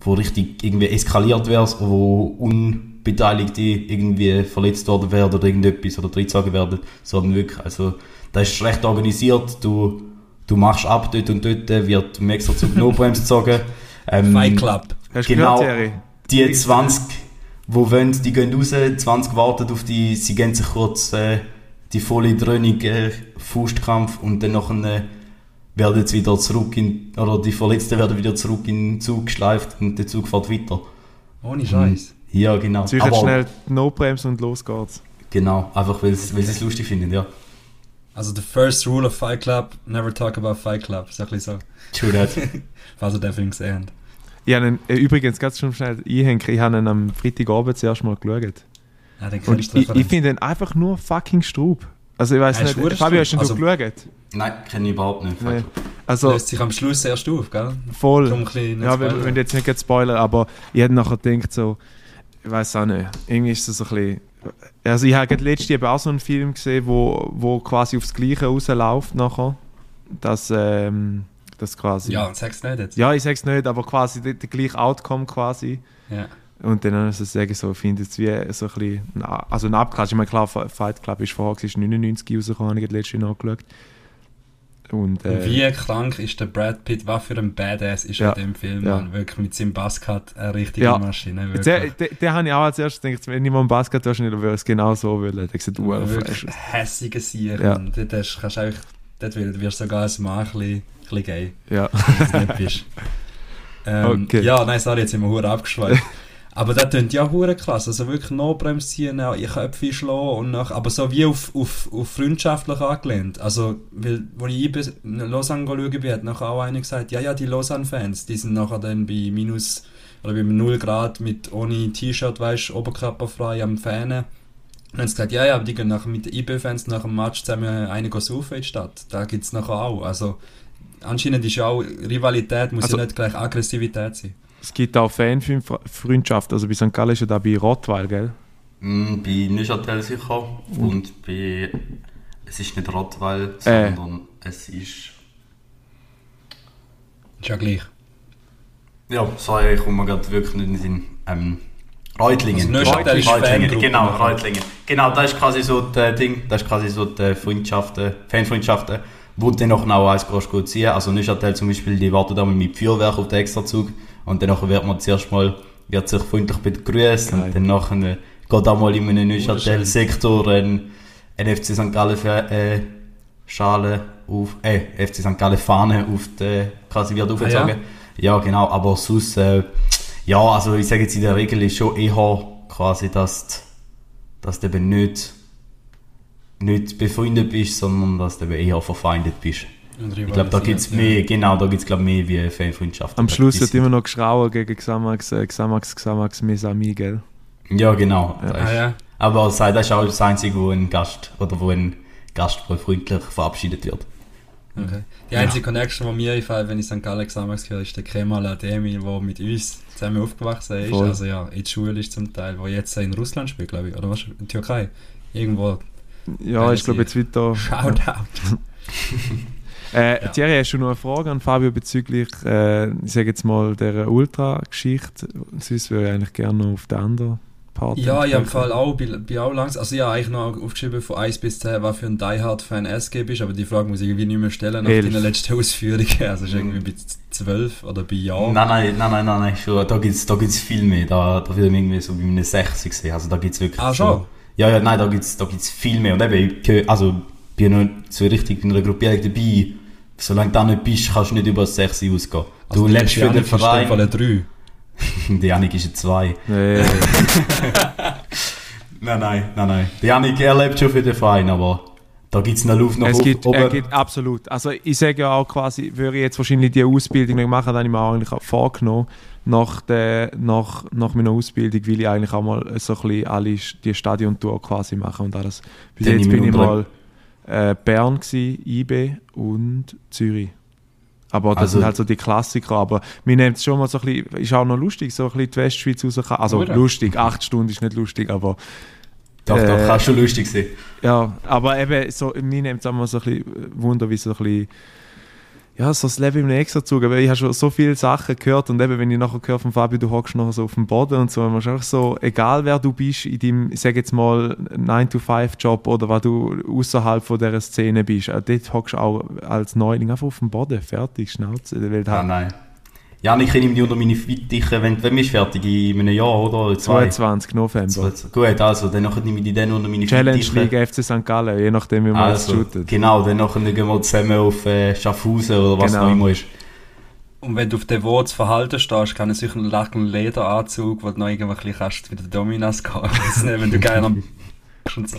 wo richtig irgendwie eskaliert wäre, wo Unbeteiligte irgendwie verletzt worden werden oder irgendetwas oder reingezogen werden, sondern wirklich, also da ist schlecht organisiert, du, du machst ab dort und dort, wird im extra Zug *laughs* No-Bremse gezogen. Ähm, Fight Club. Hast genau, gehört, die 20, wo wollen, die gehen raus, 20 warten auf die, sie gehen sich kurz äh, die volle Dröhnung, äh, Faustkampf und dann noch eine werden jetzt wieder zurück in, oder die Verletzten werden wieder zurück in den Zug geschleift und der Zug fährt weiter. Ohne Scheiß. Ja, genau. Sie Aber, schnell No-Bremse und los geht's. Genau, einfach weil sie es lustig finden, ja. Also the first rule of Fight Club, never talk about Fight Club, ist ein bisschen so. True that. *laughs* Falls ihr den Film gesehen habt. Ich habe ihn, äh, übrigens ganz schon schnell ich habe ihn am Freitagabend zuerst mal geschaut. Ja, und ich, ich finde ihn einfach nur fucking Strub. Also ich weiß nicht, Fabio, hast du also, geschaut? Nein, kenne ich überhaupt nicht. Nee. Also, Löst sich am Schluss erst auf, gell? Voll. Ja, wir wollen jetzt nicht spoilern, aber ich hätte nachher gedacht so, ich weiß auch nicht, irgendwie ist es so ein bisschen... Also ich habe letztens eben auch so einen Film gesehen, wo, wo quasi aufs Gleiche rausläuft nachher. Dass, ähm, das quasi... Ja, sag's nicht jetzt. Ja, ich sag's nicht, aber quasi der, der gleiche Outcome quasi. Ja. Und dann also sagen so, finde es wie so ein bisschen, also ein Abklatsch, ich meine klar, Fight Club ist vorher, ist 99 rausgekommen, ich habe letztes Jahr nachgeschaut. Und, äh, Wie krank ist der Brad Pitt, was für ein Badass ist ja, er in dem Film, ja. wirklich mit seinem Buzzcut eine richtige ja. Maschine. Der, der, der habe ich auch als erstes gedacht, wenn ich mal einen Buzzcut wahrscheinlich würde ich es genau so wollen. Der gesagt, du wirklich hässige Sieg. Ja. Und hast, kannst eigentlich, dort wirst du sogar als Mann ein bisschen, ein bisschen gay, ja. wenn du nicht bist. *laughs* Ähm, okay. Ja, nein, sorry, jetzt sind wir hure abgeschweift. Aber das klingt ja hure krass. Also wirklich Notbremse ziehen, ich Köpfe schlagen und nach, aber so wie auf, auf, auf freundschaftlich angelehnt. Also, weil, wo ich in Lausanne schauen bin, hat nachher auch einer gesagt, ja, ja, die Lausanne-Fans, die sind nachher dann bei minus, oder bei 0 Grad mit, ohne T-Shirt, weißt oberkörperfrei am Fähnen. Und dann haben sie gesagt, ja, ja, aber die gehen nachher mit den IB-Fans nach dem Match zusammen eine saufen in die Stadt. Da gibt es nachher auch. Also, anscheinend ist ja auch Rivalität, muss also, ja nicht gleich Aggressivität sein. Es gibt auch Fanfreundschaft, also bei St. Gallen ist ja da bei Rottweil, gell? Mm, bei Neuchâtel sicher und, und bei... Es ist nicht Rottweil, äh. sondern es ist... Ist ja gleich. Ja, sorry, ich komme gerade wirklich nicht in den Sinn. Ähm, Reutlingen. Ist Reutlingen, genau, Reutlingen. Genau, das ist quasi so das Ding, das ist quasi so die Freundschaften, Fanfreundschaften, wo du dann noch genau eins gehst ziehen. Also Neuchâtel zum Beispiel, die warten da mit Feuerwerk auf den Extrazug und dann wird man zuerst mal wird sich freundlich begrüßt und dann nachher geht auch mal in einem Neuchâtel-Sektor ein, ein FC St. Gallen äh, Schale auf, äh, FC St. Gallen Fahne auf die, quasi wird aufgezogen. Ah, ja? ja? genau, aber sonst, äh, ja, also ich sage jetzt in der Regel ist schon eher quasi, dass, dass du eben nicht, nicht befreundet bist, sondern dass du eben eher verfeindet bist. Ich glaube, da gibt es mehr, genau, da gibt es mehr wie Fanfreundschaft. Am Schluss wird immer noch geschrauen gegen Xamax, äh, Xamax, Xamax, Mesami, gell? Ja, genau. Ja. Ah, ja. Aber das ist auch das Einzige, wo ein Gast, oder wo ein Gast freundlich verabschiedet wird. Okay. Die einzige ja. Connection, die mir einfällt, wenn ich St. Gallen Xamax höre, ist der Kemal Ademi, der mit uns zusammen aufgewachsen ist. Voll. Also ja, in der Schule ist zum Teil, wo jetzt in Russland spielt, glaube ich, oder was? In der Türkei. Irgendwo ja, ich glaube jetzt wieder. *laughs* Shoutout. *laughs* Äh, Ja. Thierry, hast du noch eine Frage an Fabio bezüglich, äh, ich sage jetzt mal, der Ultra-Geschichte? Sonst würde ich eigentlich gerne noch auf den anderen Part. Ja, ich habe. Fall auch, bei, bei auch langsam, also ich habe eigentlich noch aufgeschrieben von 1 bis 10, was für ein Die Hard Fan SG bist, aber die Frage muss ich irgendwie nicht mehr stellen nach Elf. deinen letzten Ausführungen. *laughs* Also ist irgendwie bei 12 oder bei Jahr. Nein, nein, nein, nein, nein, nein, schon, da gibt es da gibt's viel mehr. Da, da wird man irgendwie so bei einem 60 sehen. Also da gibt es wirklich Ah, so- schon? Ja, ja, nein, da gibt es da gibt's viel mehr. Und eben, ich also bin ja noch so richtig in einer Gruppierung dabei. Solange du da nicht bist, kannst du nicht über das 6 ausgehen. Also du lebst für den Verein. ein 3. Der Janik ist ein 2. Nee, *laughs* Nein, nein, nein, nein. Der Janik, er lebt schon für den Verein, aber da gibt es noch Luft nach es oben. gibt, er gibt absolut. Also ich sage ja auch quasi, würde ich jetzt wahrscheinlich die Ausbildung nicht machen, dann habe ich mir eigentlich auch vorgenommen. Nach, der, nach, nach meiner Ausbildung will ich eigentlich auch mal so ein bisschen alle die Stadiontour quasi machen und alles. Bis Dann jetzt bin ich mal äh, Bern gsi, IB und Zürich. Aber das Also- sind halt so die Klassiker. Aber mir nimmt es schon mal so ein bisschen, ist auch noch lustig, so ein bisschen die Westschweiz rauszukommen. Also Oder? lustig, acht Stunden ist nicht lustig, aber Doch, doch, äh, kann schon lustig sein. ja, aber eben, so, mir nimmt es auch mal so ein bisschen Wunder, wie so ein bisschen, ja, so das Leben im Exerzug, aber ich habe schon so viele Sachen gehört und eben, wenn ich nachher höre von Fabio, du hockst nachher so auf dem Boden und so, man ist einfach so, egal wer du bist in deinem, ich sage jetzt mal, 9-to-5-Job oder was du außerhalb von dieser Szene bist, äh, dort hockst du auch als Neuling einfach auf dem Boden, fertig, Schnauze, weil Ah, nein. Janik, ich nehme dich unter meine Fittiche, wenn, wenn bist du fertig, in einem Jahr, oder? Oder Zwei. 22 November. Zwei- Gut, also, dann nehme ich dich dann unter meine Challenge Fittiche. League FC St. Gallen, je nachdem wie man es Also, shootet. genau, dann gehen wir zusammen auf äh, Schaffhausen oder was Genau. noch immer ist. Und wenn du auf dem Wort Verhalten stehst, kann es sicher einen lachen Lederanzug, wo du noch irgendwie kannst, wie der Dominas. Also, wenn du gerne am und so.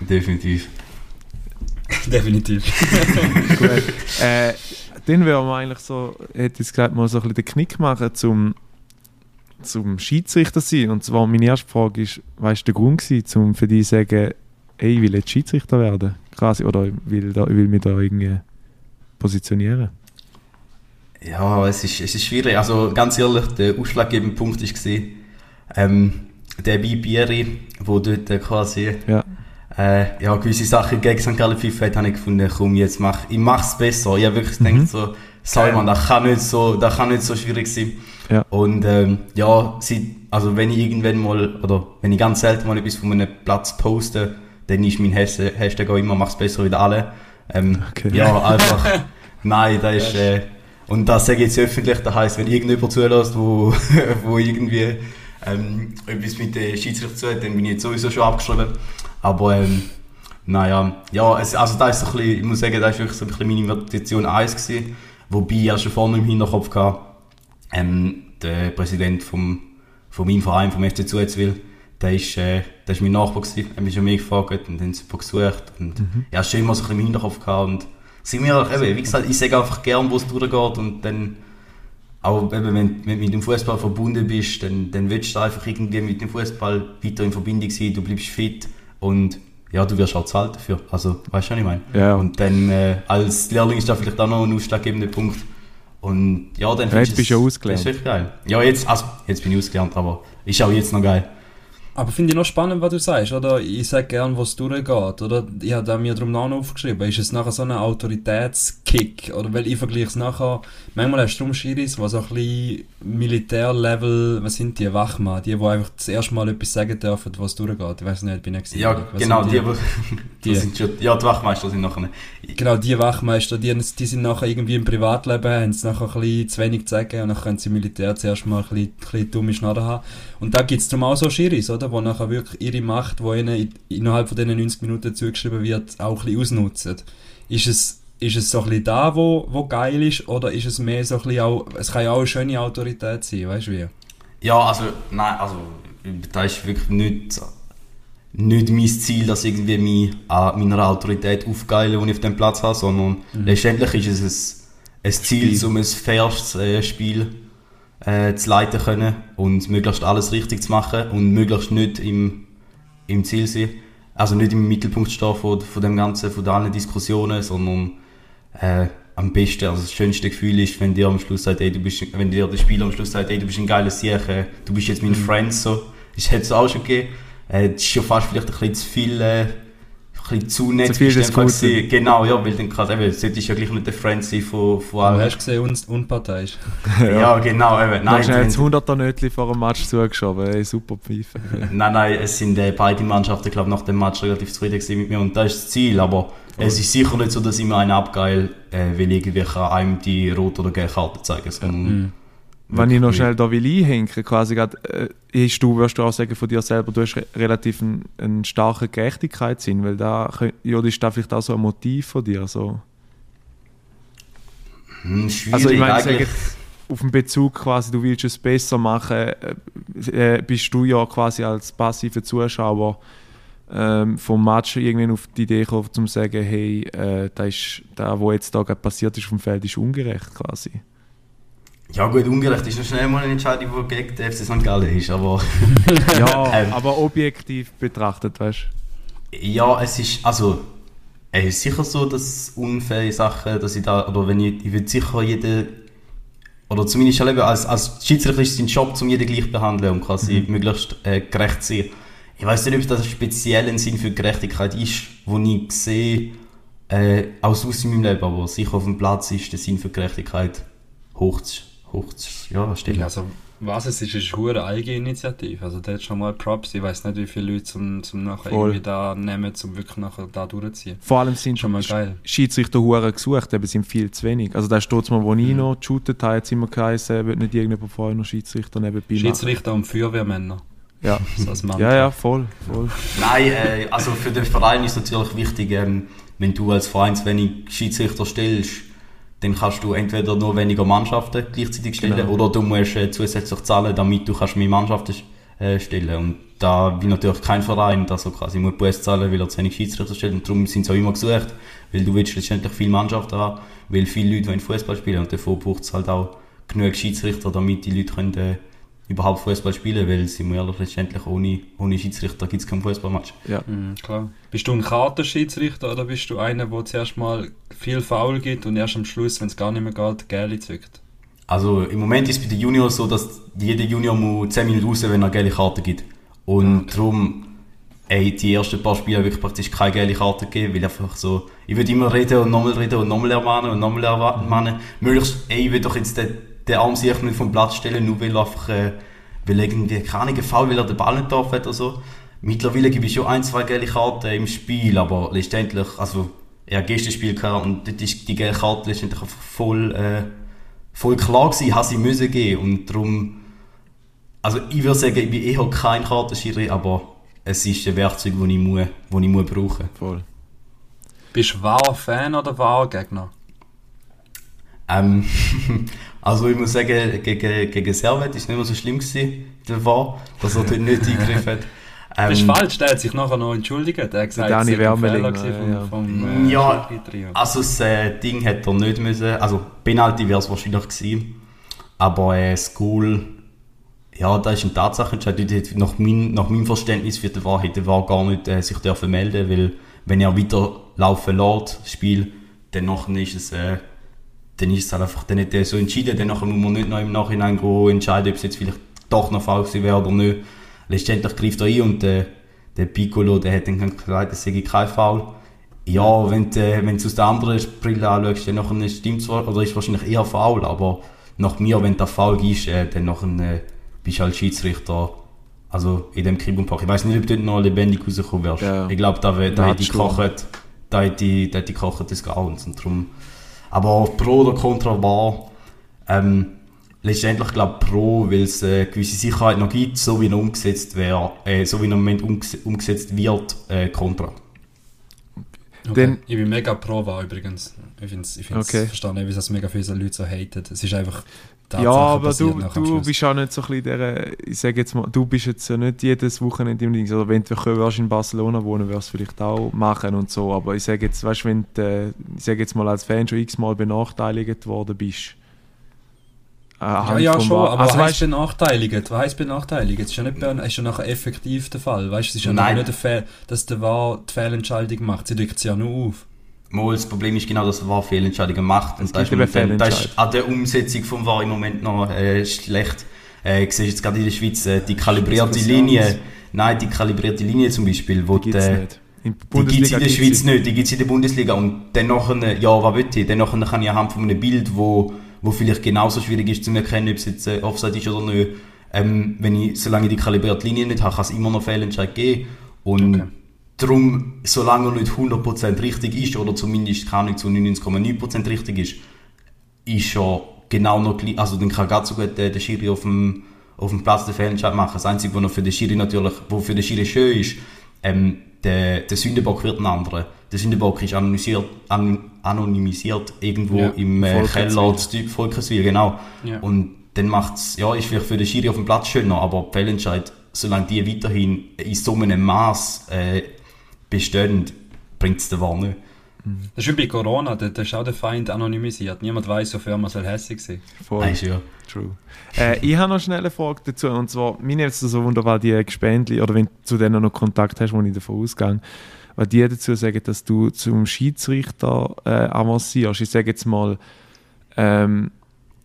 Definitiv. *laughs* Definitiv. Gut. *laughs* äh, dann würden wir eigentlich so, hätte ich gesagt, mal so ein bisschen den Knick machen zum, zum Schiedsrichter sein. Und zwar meine erste Frage ist, was war der Grund gewesen, um für dich zu sagen, ey, ich will jetzt Schiedsrichter werden? Quasi, oder ich will, da, ich will mich da irgendwie positionieren? Ja, es ist, es ist schwierig. Also ganz ehrlich, der ausschlaggebende Punkt war, ähm, der Bibieri, wo dort quasi Ja. Äh, ja, gewisse Sachen gegen St. Gallen FIFA hat, habe ich gefunden, komm, jetzt mach, ich mach's besser. Ich habe wirklich Mhm. gedacht, so, Salman, das kann nicht so, das kann nicht so schwierig sein. Ja. Und ähm, ja, sie, also wenn ich irgendwann mal, oder wenn ich ganz selten mal etwas von einem Platz poste, dann ist mein Hashtag Hashtag auch immer, mach's besser wie alle. Ähm, Okay. Ja, *laughs* einfach, nein, das ist, äh, und das sage ich jetzt öffentlich, das heisst, wenn irgendjemand zulässt, wo, *laughs* wo irgendwie ähm, etwas mit den Schiedsrichter zu hat, dann bin ich jetzt sowieso schon abgeschrieben. Aber ähm, naja, ja, es, also da ist so ein bisschen, ich muss sagen, das ist wirklich so ein bisschen meine Motivation 1 gewesen, wobei ich ja schon vorne im Hinterkopf hatte, ähm, der Präsident vom, von meinem Verein, vom FC Zuetzwil, der ist, äh, der ist mein Nachbar gewesen, er hat mich schon mehr gefragt und dann wir gesucht und ja, schon immer so ein bisschen im Hinterkopf gehabt und sind mir auch, eben, wie gesagt, ich sage einfach gern, wo es durchgeht und dann auch eben, wenn, wenn du mit dem Fußball verbunden bist, dann, dann willst du einfach irgendwie mit dem Fußball weiter in Verbindung sein, du bleibst fit und ja, du wirst auch zahlt dafür. Also, weißt du, was ich meine? Ja. Und dann äh, als Lehrling ist da vielleicht auch noch ein ausschlaggebender Punkt. Und ja, dann Ja, jetzt bist du ja ausgelernt. Das ist echt geil. Ja, jetzt, also, jetzt bin ich ausgelernt, aber ist auch jetzt noch geil. Aber finde ich noch spannend, was du sagst, oder? Ich sage gern, wo es durchgeht, oder? Ich habe mir darum noch aufgeschrieben. Ist es nachher so ein Autoritätskick? Oder weil ich vergleiche es nachher, manchmal hast du drum Schiris, die so ein bisschen Militärlevel, was sind die, Wachmann, die, die einfach das erste Mal etwas sagen dürfen, was durchgeht. Ich weiß nicht, bin ich. Ja, Was genau, die, Die. *laughs* die sind schon, ja, die Wachmeister sind nachher. Genau, die Wachmeister, die, die sind nachher irgendwie im Privatleben, haben es nachher ein bisschen zu wenig zu sagen und dann können sie im Militär zuerst mal ein bisschen, ein bisschen dumme Schnarren haben. Und da gibt es darum auch so Schiris, oder? Wo nachher wirklich ihre Macht, die ihnen in- innerhalb von diesen 90 Minuten zugeschrieben wird, auch ein bisschen ausnutzen. Ist es, ist es so ein bisschen da, wo, wo geil ist, oder ist es mehr so ein bisschen auch, es kann ja auch eine schöne Autorität sein, weißt du wie? Ja, also, nein, also, da ist wirklich nicht, nicht mein Ziel, dass ich irgendwie mich an meiner Autorität aufgeile, die ich auf dem Platz habe, sondern letztendlich ist es ein, ein Ziel, um ein faires äh, Spiel äh, zu leiten können und möglichst alles richtig zu machen und möglichst nicht im, im Ziel sein. Also nicht im Mittelpunkt stehen von, von dem Ganzen, von allen Diskussionen, sondern äh, am besten, also das schönste Gefühl ist, wenn dir am Schluss sagt, ey, du bist, wenn dir der Spieler am Schluss sagt, ey, du bist ein geiler Sieg, äh, du bist jetzt mein Friend, so. Das hätte es auch schon gegeben. Äh, das ist schon fast vielleicht ein bisschen zu viel, äh, bisschen zu nett Zu bist gewesen. Genau, ja, weil dann kann eben, solltest ja gleich nicht der Friend sein von, von Du allen. hast gesehen, un unparteiisch. *laughs* Ja, genau, eben. Nein, schnell wenn- das 100er Nötli vor dem Match zugeschoben. Ey, super Pfeife. *laughs* Nein, nein, es sind äh, beide Mannschaften, glaube nach dem Match relativ zufrieden gewesen mit mir und das ist das Ziel, aber es ist sicher nicht so, dass ich mir einen abgeil, äh, weil irgendwie kann einem die rote oder gelbe Karte zeigen sondern Mhm. Wenn ich noch schnell da will einhängen, quasi grad, äh, hast du, wirst du auch sagen von dir selber, du hast re relativ einen, einen starken Gerechtigkeitssinn, weil da, ja, das ist da vielleicht auch so ein Motiv von dir, so. Hm, schwierig Also ich meine, eigentlich. auf den Bezug quasi, du willst es besser machen, äh, äh, bist du ja quasi als passiver Zuschauer ähm, vom Match irgendwie auf die Idee gekommen, um zu sagen, hey, äh, da ist, da, wo jetzt da gerade passiert ist auf dem Feld, ist ungerecht quasi. Ja gut, ungerecht ist noch schnell mal eine Entscheidung, die gegen den FC St. Gallen ist, aber *laughs* Ja, *laughs* Ähm. aber objektiv betrachtet, weißt ja, es ist, also es ist sicher so, dass unfaire Sachen, dass ich da, oder wenn ich, ich würde sicher jeden, oder zumindest eben als, als Schiedsrichter ist es sein Job, um jeden gleich zu behandeln und quasi möglichst äh, gerecht zu sein. Ich weiß nicht, ob das speziell ein Sinn für Gerechtigkeit ist, wo ich sehe, äh, aus aus in meinem Leben, aber sicher auf dem Platz ist der Sinn für Gerechtigkeit hoch zu, hoch zu ja, stellen. Also, was es ist, ist eine hure Eigeninitiative. Also, da hat schon mal Props. Ich weiß nicht, wie viele Leute zum, zum nachher Voll. irgendwie da nehmen, um wirklich nachher da durchzuziehen. Vor allem sind Schon mal geil. Schiedsrichter hure gesucht, aber sind viel zu wenig. Also da steht mal, wo ich noch geshootet habe, hat es immer geheißen, wird nicht irgendjemand vorher noch Schiedsrichter nebenbei machen. Schiedsrichter und Feuerwehrmänner. Ja. *laughs* So ja, ja, voll, voll. Nein, äh, also für den Verein ist natürlich wichtig, ähm, wenn du als Verein zu wenig Schiedsrichter stellst, dann kannst du entweder nur weniger Mannschaften gleichzeitig stellen Genau. oder du musst äh, zusätzlich zahlen, damit du kannst mehr Mannschaften äh, stellen Und da will natürlich kein Verein, dass er quasi muss Buß zahlen, weil er zu wenig Schiedsrichter stellt. Und darum sind sie auch immer gesucht, weil du willst letztendlich viele Mannschaften haben, weil viele Leute wollen Fußball spielen und davor braucht es halt auch genug Schiedsrichter, damit die Leute können, äh, überhaupt Fußball spielen weil sie ehrlich, letztendlich ohne, ohne Schiedsrichter gibt es keinen Fußballmatch. Ja. Mhm, klar. Bist du ein Kartenschiedsrichter oder bist du einer, der zuerst mal viel Foul gibt und erst am Schluss, wenn es gar nicht mehr geht, Gäli zückt? Also im Moment ist es bei den Juniors so, dass jeder Junior muss 10 Minuten raus, wenn er gelbe Karte gibt. Und darum, ey, die ersten paar Spiele wirklich praktisch keine gelbe Karte gegeben, weil einfach so, ich würde immer reden und nochmal reden und nochmal ermahnen und nochmal ermahnen. Möglichst, ey, ich will doch jetzt den, den Arm sich nicht vom Platz stellen, nur weil er einfach, äh, weil irgendwie, keine Foul, weil er den Ball nicht darf hat oder so. Mittlerweile gibt es schon ein, zwei gelbe Karten im Spiel, aber letztendlich, also, er hat gestern Spiel gehabt und dort ist die gelbe Karte letztendlich einfach voll, äh, voll klar gewesen, hat sie müssen geben und darum, also ich würde sagen, ich bin eher kein Kartenschiri, aber es ist ein Werkzeug, das ich, muss, das ich muss brauchen Voll. Bist du wahr Fan oder wahr Gegner? ähm, *laughs* Also ich muss sagen, gegen, gegen Servet war es nicht mehr so schlimm, gewesen, der war, dass er dort nicht *laughs* eingegriffen hat. Das ist Ähm, falsch, der hat sich nachher noch entschuldigt. Er hat gesagt, Dani es sei ein Fehler ja. vom, vom äh, Ja, Schiedsrichter. Also das äh, Ding hätte er nicht müssen, also Penalty wäre es wahrscheinlich gewesen, aber äh, Goal, ja, da ist eine Tatsachenentscheid, hätte nach, mein, nach meinem Verständnis für den VAR hätte der VAR gar nicht äh, sich dürfen melden, weil wenn er weiterlaufen lässt, das Spiel, dann ist es, äh, dann ist es halt einfach, dann hat er so entschieden, dann nachher muss man nicht noch im Nachhinein gehen, entscheiden, ob es jetzt vielleicht doch noch falsch gewesen wäre oder nicht. Letztendlich greift er ein und äh, der Piccolo, der hat dann gesagt, es sei kein Foul. Ja, wenn du äh, wenn du aus der anderen Brille anschaust, dann nachher stimmt es oder ist wahrscheinlich eher faul, aber nach mir, wenn du faul gibst, äh, dann nachher, bist du halt Schiedsrichter, also in dem Krieg und Pack. Ich weiß nicht, ob du dort noch lebendig rausgekommen wärst. Ja. Ich glaube, da, da Ja, hätte ich gekocht, da hätte ich, da hätte ich gekocht des Grauens und darum. Aber Pro oder Contra war, ähm, letztendlich glaube Pro, weil es äh, gewisse Sicherheit noch gibt, so wie er umgesetzt wäre, äh, so wie er im Moment umges umgesetzt wird, äh, Contra. Okay. Dann- ich bin mega pro war übrigens. Ich finde es ich Okay. verstehe nicht, wie das mega viele Leute so haten. Es ist einfach Ja, aber du, du bist auch nicht so ein bisschen der, ich sage jetzt mal, du bist jetzt ja nicht jedes Wochenende im Ding, oder wenn du würdest in Barcelona wohnen, wirst du vielleicht auch machen und so, aber ich sage jetzt, weißt du, wenn du, äh, ich sage jetzt mal als Fan schon x-mal benachteiligt worden bist. äh, Ja, ja, schon, aber also, was heisst weißt, benachteiligt? Was heisst benachteiligt? Es ist ja nicht es ist ja nachher effektiv der Fall. Weißt du, es ist ja Nein. nicht der Fall, dass der Wahr die Fehlentscheidung macht. Sie drückt sie ja nur auf. Mal, das Problem ist genau, dass der VAR Fehlentscheidungen macht. Und da ist, momentan- da ist an der Umsetzung vom VAR im Moment noch äh, schlecht. Äh, ich sehe jetzt gerade in der Schweiz äh, die kalibrierte Linie. Nein, die kalibrierte Linie zum Beispiel, wo die gibt es in der Schweiz nicht, die gibt es in der Bundesliga. Und dann nachher, ja, was will ich? Dann nachher kann ich anhand von einem Bild, wo, wo vielleicht genauso schwierig ist zu erkennen, ob es jetzt äh, Offside ist oder nicht, ähm, wenn ich, solange ich die kalibrierte Linie nicht habe, kann es immer noch Fehlentscheid geben. Und okay. Darum, solange er nicht 100% richtig ist, oder zumindest keine zu 99,9% richtig ist, ist er genau noch gleich, also dann kann ganz so gut der, der Schiri auf dem, auf dem Platz den Fehlentscheid machen. Das Einzige, was für den Schiri natürlich, wo für den Schiri schön ist, ähm, der, der Sündenbock wird ein anderer. Der Sündenbock ist anonymisiert, an, anonymisiert irgendwo ja, im äh, Keller Volkerswil, genau. Ja. Und dann macht's, ja, ist vielleicht für den Schiri auf dem Platz schöner, aber Fehlentscheid, solange die weiterhin in so einem Maß äh, bestehen, bringt es den Wahr nicht. Das ist wie bei Corona, da, da ist auch der Feind anonymisiert. Niemand weiß, wofür man soll hässlich sein Voll. Weißt, ja. True. Äh, ich habe noch schnell eine Frage dazu. Und zwar, mir nimmt es so wunderbar, die Gespendli, oder wenn du zu denen noch Kontakt hast, wo ich davon ausgehe, weil die dazu sagen, dass du zum Schiedsrichter äh, avancierst. Ich sage jetzt mal, ähm,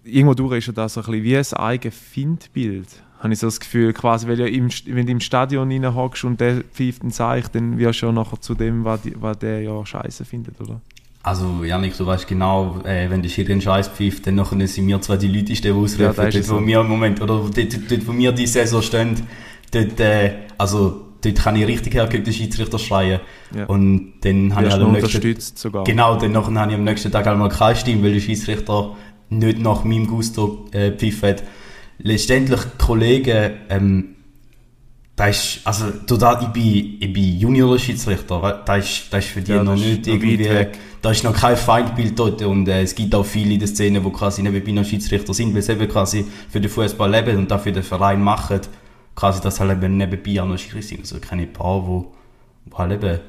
irgendwo durch ist ja das ein bisschen wie ein eigenes Findbild habe ich so das Gefühl, quasi, weil ja im, wenn du im Stadion reinhockst und der pfeift ein Zeichen, dann wirst du ja nachher zu dem, was, die, was der ja scheiße findet, oder? Also, Janik, du weißt genau, äh, wenn der Schiri einen Scheiß pfeift, dann nachher sind wir zwar die Leute, die ausrufen, ja, dort, so. wo wir im Moment, oder dort, dort, wo wir die Saison stehen, dort, äh, also, dort kann ich richtig hergehen, den Schiedsrichter schreien. Ja. Und dann habe ich halt am nächsten, sogar. Genau, dann nachher habe ich am nächsten Tag einmal keine Stimme, weil der Schiedsrichter nicht nach meinem Gusto äh, pfeift letztendlich Kollegen, ähm, da ist, also total, ich bin, ich bin Junior-Schiedsrichter, da ist, da ist für die ja, noch nicht irgendwie, da ist noch kein Feindbild dort und äh, es gibt auch viele in der Szene, die quasi nebenbei noch Schiedsrichter sind, weil sie eben quasi für den Fußball leben und dafür den Verein machen, quasi das halt eben nebenbei auch noch Schiedsrichter sind, also keine paar, wo, wo halt eben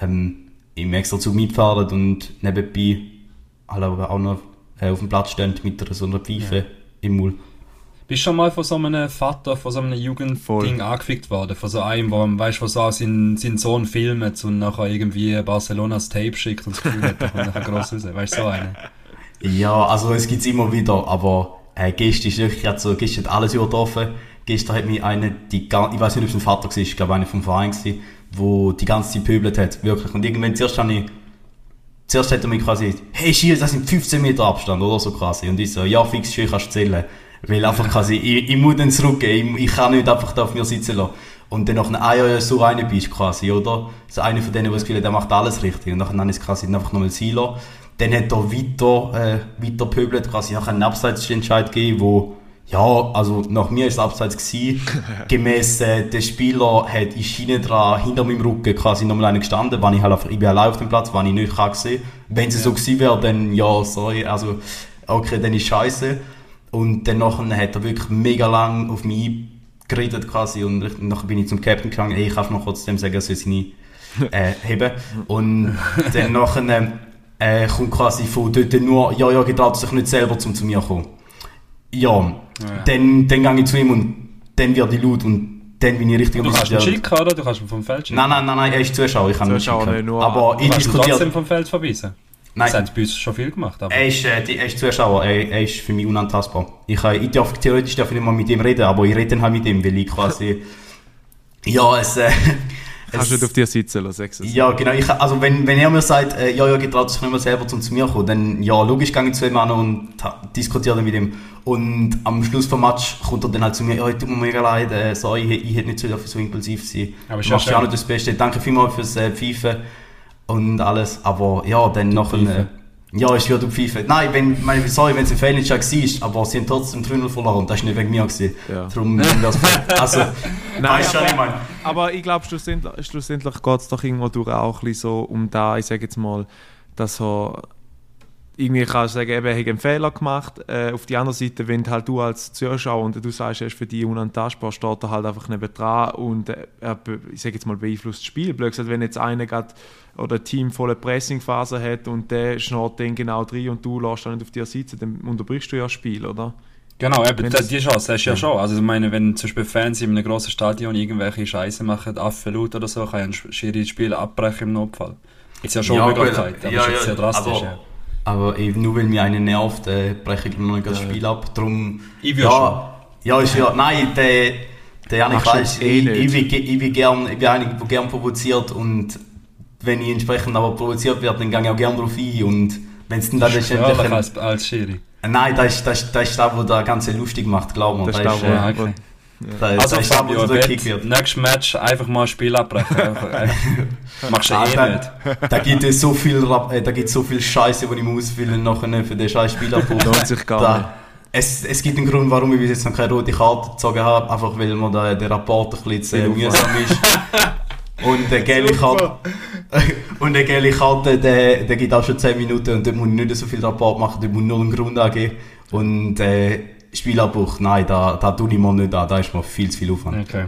ähm, im extra Zug mitfahren und nebenbei halt auch noch äh, auf dem Platz stehen mit so einer Pfeife ja. im Mund. Bist du schon mal von so einem Vater, von so einem Jugendding angefickt worden? Von so einem, wo, weißt du, so seinen, seinen Sohn filmt und nachher irgendwie Barcelonas Tape schickt und das Gefühl hat, da kommt nachher gross raus. Weißt du, so eine? Ja, also es gibt es immer wieder, aber äh, gestern ist wirklich, also, gestern hat alles übertroffen. Gestern hat mich eine, die, ich weiß nicht, ob es ein Vater war, ich glaube einer vom Verein war, wo die ganze Zeit pöbelt hat, wirklich. Und irgendwann zuerst habe ich, zuerst hat er mich quasi, hey Schiel, das sind 15 Meter Abstand oder so quasi. Und ich so, ja fix, schön, kannst du zählen. Weil einfach quasi, ich, ich muss dann zurückgehen, ich, ich kann nicht einfach da auf mir sitzen lassen. Und dann nach einem Jahr so einer bist quasi, oder? So einer von denen, der das Gefühl hat, der macht alles richtig. Und dann ist es quasi einfach nochmal Silo. Dann hat er weiter, äh, weiter pöbelt, quasi nachher einen Abseitsentscheid gegeben, wo, ja, also nach mir ist es Abseits gewesen. *laughs* Gemäss, äh, der Spieler hat in Schiene dran, hinter meinem Rücken quasi nochmal einen gestanden, weil ich halt einfach, ich bin allein auf dem Platz, weil ich nicht kann sehen. Wenn es ja. so gewesen wäre, dann, ja, sorry, also, okay, dann ist scheiße. Und dann hat er wirklich mega lang auf mich geredet quasi und dann bin ich zum Captain gegangen, kannst du noch kurz dem sagen, er soll seine äh, *laughs* heben. Und dann nachher äh, kommt quasi von dort nur, ja, ja, getraut sich nicht selber zum zu mir kommen. Ja, ja. dann, dann gehe ich zu ihm und dann wird ich laut und dann bin ich richtig Du kannst ihn schicken, oder? Du kannst ihn vom Feld schicken. Nein, nein, nein, nein er ist Zuschauer, ich kann ihn schicken. Aber ich diskutiere... trotzdem vom Feld verweisen? Nein. Das haben bei uns schon viel gemacht. Aber. Er, ist, äh, er ist Zuschauer, er, er ist für mich unantastbar. Ich, äh, ich darf, theoretisch darf ich nicht mal mit ihm reden, aber ich rede dann halt mit ihm, weil ich quasi... *laughs* ja, es... Äh, *laughs* Kannst du auf dir sitzen lassen, Ja, genau. Ich, also wenn, wenn er mir sagt, äh, ja, ja, getraut sich nicht mehr selber zu mir kommen, dann ja, logisch gehe ich zu ihm an und diskutiere mit ihm. Und am Schluss vom Match kommt er dann halt zu mir, ja, tut mir mega leid, äh, sorry, ich, ich hätte nicht so, so impulsiv sein. Aber ich machst ja auch nicht das Beste. Danke vielmals fürs äh, Pfeifen und alles. Aber ja, dann noch ein. Ja, ist ja du Pfeife. Nein, wenn, meine, sorry, wenn es ein Fehlentscheid war, aber sie haben trotzdem 3-0 verloren und das war nicht wegen mir. Gewesen. Ja. Darum das *laughs* Also, Nein, weißt aber, ich meine. Aber ich glaube, schlussendlich, schlussendlich geht es doch irgendwo durch auch ein bisschen so um da, ich sage jetzt mal, dass er irgendwie kannst du sagen, eben, er hat einen Fehler gemacht. Äh, auf die andere Seite, wenn halt du als Zuschauer und du sagst, er ist für dich unantastbar, steht er halt einfach neben dran und äh, er, ich sage jetzt mal, beeinflusst das Spiel. Blöd gesagt, wenn jetzt einer grad, oder ein Team volle Pressingphase hat und der schnurrt den genau drin und du lässt dann nicht auf dir sitzen, dann unterbrichst du ja das Spiel, oder? Genau, eben, das, die Chance hast du ja schon. Also ich meine, wenn zum Beispiel Fans in einem grossen Stadion irgendwelche Scheiße machen, Affe laut oder so, kann ja ein Schiri das Spiel abbrechen im Notfall. Ist ja schon ja, eine Möglichkeit, aber ja, ist sehr drastisch. Aber, ja. Aber eben nur weil mir einer nervt, äh, breche ich noch das Spiel ab. Drum, ich ja, schon. ja, ist ja, nein, der, der Janik weiß, eh ich, ich, ich, ich, bin gern, ich bin einer, der gern provoziert und wenn ich entsprechend aber provoziert werde, dann gehe ich auch gerne drauf ein. Und wenn es dann da Das ist letztendlich... ein- als, als Schiri. Nein, das ist, das, ist, das ist das, was der Ganze lustig macht, glaub mir. Das Das, ist ist, da, äh, Ja, wo- okay. Das, Also das, Fabio, nächstes Match einfach mal ein Spiel abbrechen. *laughs* Machst du Ah, eh da, nicht. da gibt es so viel, äh, da gibt es so viel Scheiße, die ich ausfüllen nachher für den scheiß Spielabbruch. *laughs* Lohnt sich gar Da- nicht. Es, es gibt einen Grund, warum ich bis jetzt noch keine rote Karte gezogen habe, einfach weil mir der, der Rapport ein bisschen zu mühsam ist. Und der gelbe Karte, *laughs* und der gelbe Karte, der, der gibt auch schon 10 Minuten und dort muss ich nicht so viel Rapport machen, dort muss ich nur einen Grund angeben. Und äh, Spielabbruch, nein, da, da tue ich mir nicht an, da ist mir viel zu viel Aufwand. Okay.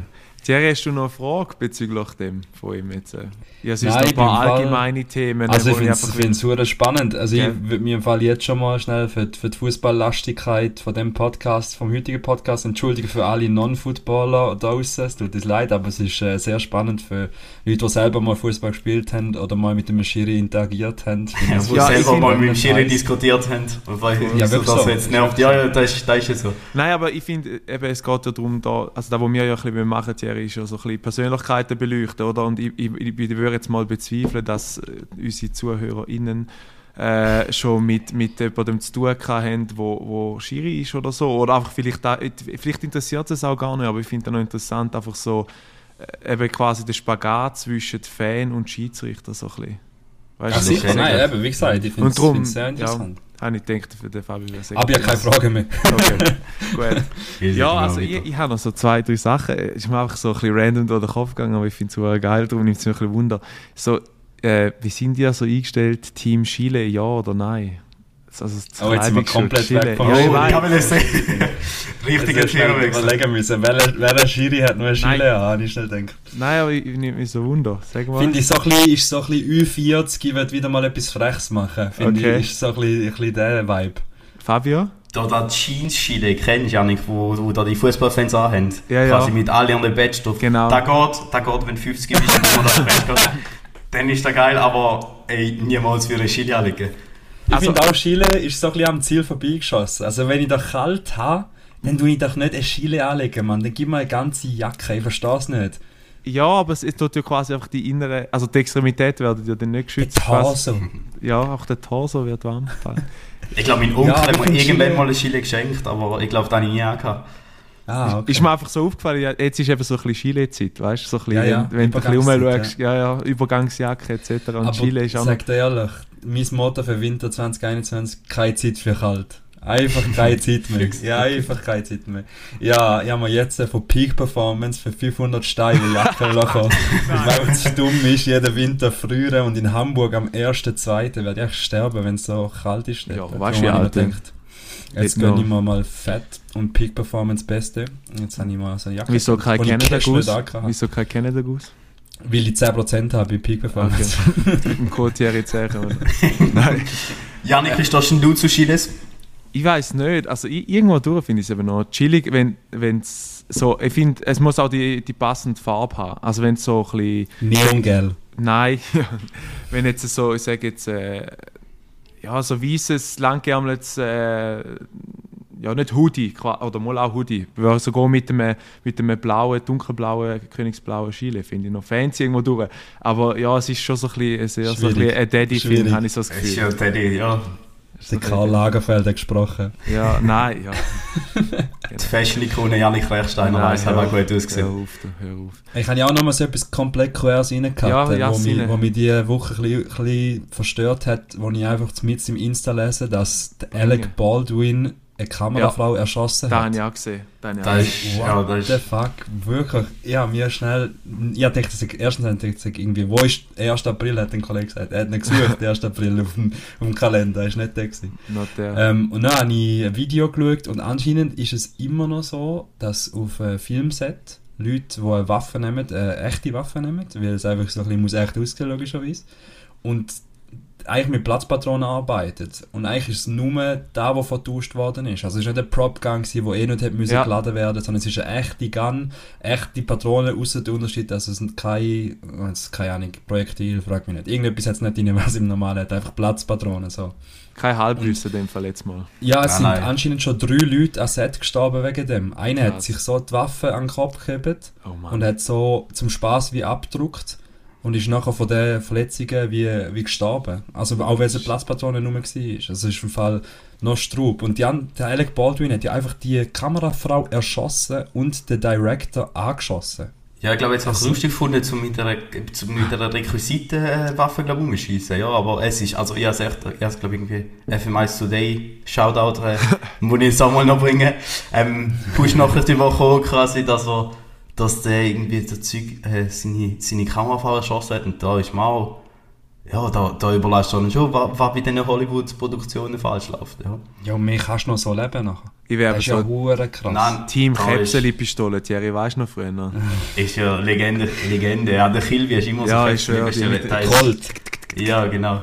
Thierry, hast du noch eine Frage bezüglich dem von ihm jetzt? Ja, es ist Nein, ein paar im Fall- allgemeine Themen, Also ich finde es super spannend. Also Ja. ich würde mir im Fall jetzt schon mal schnell für, die- für die Fußballlastigkeit von dem Podcast, vom heutigen Podcast entschuldigen für alle Non-Footballer da draussen. Es tut uns leid, aber es ist äh, sehr spannend für Leute, die selber mal Fußball gespielt haben oder mal mit dem Schiri interagiert haben. Ja, wo Ja, ich selber mal mit dem Schiri diskutiert haben. Weil Ja, so, dass so. jetzt nervt. Ja, ja, das ist, das ist ja so. Nein, aber ich finde, es geht ja darum, da, also da, wo wir ja ein bisschen machen, Thierry, ist ja so ein bisschen Persönlichkeiten beleuchten, oder? Und ich, ich, ich würde jetzt mal bezweifeln, dass äh, unsere ZuhörerInnen äh, schon mit, mit jemandem zu tun haben, wo, wo Schiri ist oder so. Oder einfach vielleicht, da, vielleicht interessiert es auch gar nicht, aber ich finde es noch interessant, einfach so äh, eben quasi der Spagat zwischen Fan und Schiedsrichter so ein bisschen. Weißt Ja, du, sicher, nein, eben, wie gesagt, ich finde es sehr ja, interessant. Habe ich gedacht, den Fabio wäre Aber ja, keine Frage mehr. Okay, gut. *laughs* Ja, also ich, ich habe noch so zwei, drei Sachen. Es ist mir einfach so ein bisschen random durch den Kopf gegangen, aber ich finde es geil, darum nimmt es mich ein bisschen Wunder. So, äh, wie sind die so eingestellt? Team Chile, ja oder nein? Also das Oh, jetzt sind wir komplett weg von- Ja, ich weiß. ich habe es Richtiger Themenwechsel. überlegen müssen, welcher, welcher Schiri hat noch eine Nein. Chile an, habe ich schnell gedacht. Nein, aber ich, ich nehme mich so Wunder. Sag mal. Finde ich so ein bisschen, ist so ein bisschen Ü40, ich will wieder mal etwas Freches machen. Finde Okay. ich, ist so ein bisschen, ein bisschen der Vibe. Fabio? Da das Jeans-Schiele, kennst du ja nicht, wo, wo da die Fußballfans anhaben. Ja, ja. Quasi mit alle an der Badge drauf. Genau. Da geht, da geht, wenn du 50 bist und du das. Dann ist das geil, aber ey, niemals für eine Schiele anlegen. Ich Also- finde auch, Chile ist so ein bisschen am Ziel vorbeigeschossen. Also wenn ich doch kalt habe, dann tue ich doch nicht eine Chile anlegen, Mann. Dann gib mir eine ganze Jacke, ich verstehe es nicht. Ja, aber es, es tut ja quasi einfach die innere, also die Extremität werden ja dann nicht Der geschützt. quasi. Torso. Ja, auch der Torso wird warm. *laughs* Ich glaube, mein Onkel Ja, hat mir irgendwann Chile- mal eine Schiele geschenkt, aber ich glaube, das habe ich nie angehabt. Ah, okay. Ist mir einfach so aufgefallen, ja, jetzt ist eben so ein bisschen Chile-Zeit, weißt du? So ein bisschen, Ja, ja, wenn, wenn du ein bisschen rumschaust, ja. ja, Übergangsjacke etc. Und Aber Chile ist auch sag dir ehrlich, mein Motto für Winter 2021, keine Zeit für kalt. Einfach keine *laughs* Zeit mehr. Ja, einfach keine Zeit mehr. Ja, ich habe mir jetzt von Peak Performance für 500 Steine Jacke lassen. Weil es dumm ist, jeden Winter früher und in Hamburg am 1.2. werde ich sterben, wenn es so kalt ist. Ja, weißt du, denn? gedacht, Jetzt gönne ich mir mal Fett und Peak Performance Beste. Jetzt habe ich mal so eine Jacke. Wieso kein Canada Goose? Wieso kein Canada Goose? Weil ich 10% habe bei Peak Performance. *laughs* Im Code Thierry Zecher, oder? *laughs* Nein. Janik, wie stehst du zu Chiles? Ich weiß nicht. Also ich, irgendwo durch finde ich es eben noch chillig, wenn es so. Ich finde, es muss auch die, die passende Farbe haben. Also wenn es so ein bisschen. Neongelb. Nein, *laughs* wenn jetzt so, ich sage jetzt, äh, ja, so weißes, langgeärmeltes, äh, ja, nicht Hoodie, oder mal auch Hoodie, aber sogar mit einem, mit einem blauen, dunkelblauen, königsblauen Chile, finde ich noch fancy irgendwo durch. Aber ja, es ist schon so ein bisschen, sehr, so ein bisschen ein Daddy-Film, habe ich so das Das ist Gefühl. ja Teddy, ja. Der Karl Lagerfeld hat gesprochen. Ja, nein, ja. *laughs* Die Fashion-Ikone Janik Rechsteiner weiss, hat auch gut ausgesehen. Hör auf, hör auf. Ich habe ja auch noch mal so etwas komplett quers reingehabt, Ja, ja, wo, mich, wo mich diese Woche ein bisschen, ein bisschen verstört hat, wo ich einfach mit im Insta lese, dass Alec Baldwin eine Kamerafrau erschossen Da hat. habe ich auch gesehen. Auch Das ist, What ja, das the ist, fuck? Wirklich? Ja, mir schnell. Ich dachte, das ist- erstens dachte ich irgendwie, wo ist 1. April, hat ein Kollege gesagt. Er hat nicht gesucht, *laughs* 1. April auf dem, auf dem Kalender, ist nicht der gewesen. Not der. Ähm, und dann habe ich ein Video geschaut und anscheinend ist es immer noch so, dass auf einem Filmset Leute, die eine Waffe nehmen, eine echte Waffe nehmen, weil es einfach so ein bisschen muss echt aussehen, logischerweise. Und eigentlich mit Platzpatronen arbeitet. Und eigentlich ist es nur da, wo vertauscht worden ist. Also es ist nicht ein Prop-Gun, wo eh nicht hätte Ja. geladen werden, sondern es ist eine echte Gun, echte Patronen, außer der Unterschied, dass es kein, jetzt keine Ahnung, Projektil, frag mich nicht. Irgendetwas hat es nicht drin, was im Normalen hat, einfach Platzpatronen, so. Kein Halbrüsse in dem Fall jetzt mal. Ja, es Nein, sind nein. anscheinend schon drei Leute an Set gestorben wegen dem. Einer hat Krass. sich so die Waffe an den Kopf gehebt Oh und hat so zum Spaß wie abgedruckt. Und ist nachher von den Verletzungen wie, wie gestorben. Also auch wenn es eine Platzpatrone nur war. Also es ist im Fall noch Strub. Und die, der Alec Baldwin hat ja einfach die Kamerafrau erschossen und den Director angeschossen. Ja, ich glaube, jetzt habe ich es lustig gefunden, zum mit einer, zum mit einer Requisitenwaffe, glaube ich, rumschießen. Ja, aber es ist, also ich habe es echt, ich habe es, glaube ich, irgendwie FMI Today, Shoutout, äh, *laughs* muss ich jetzt auch mal noch bringen. Ähm, Push-Nachricht die Woche quasi, dass er, dass der irgendwie der Zeug, äh, seine, seine Kamerafrau erschossen hat und da ist auch, ja, da, da überlegst du dann schon, was, was bei diesen Hollywood-Produktionen falsch läuft, ja. Ja, und mehr kannst du noch so leben nachher. Ich wäre ist ja krass. Nein, Team ist- Käpseli-Pistole, Thierry, weißt du noch früher? *laughs* Ist ja Legende, Legende. Ja, der Kilby ist immer Ja, so ist ja, fest, der mit- Teil- Colt. Ja, genau.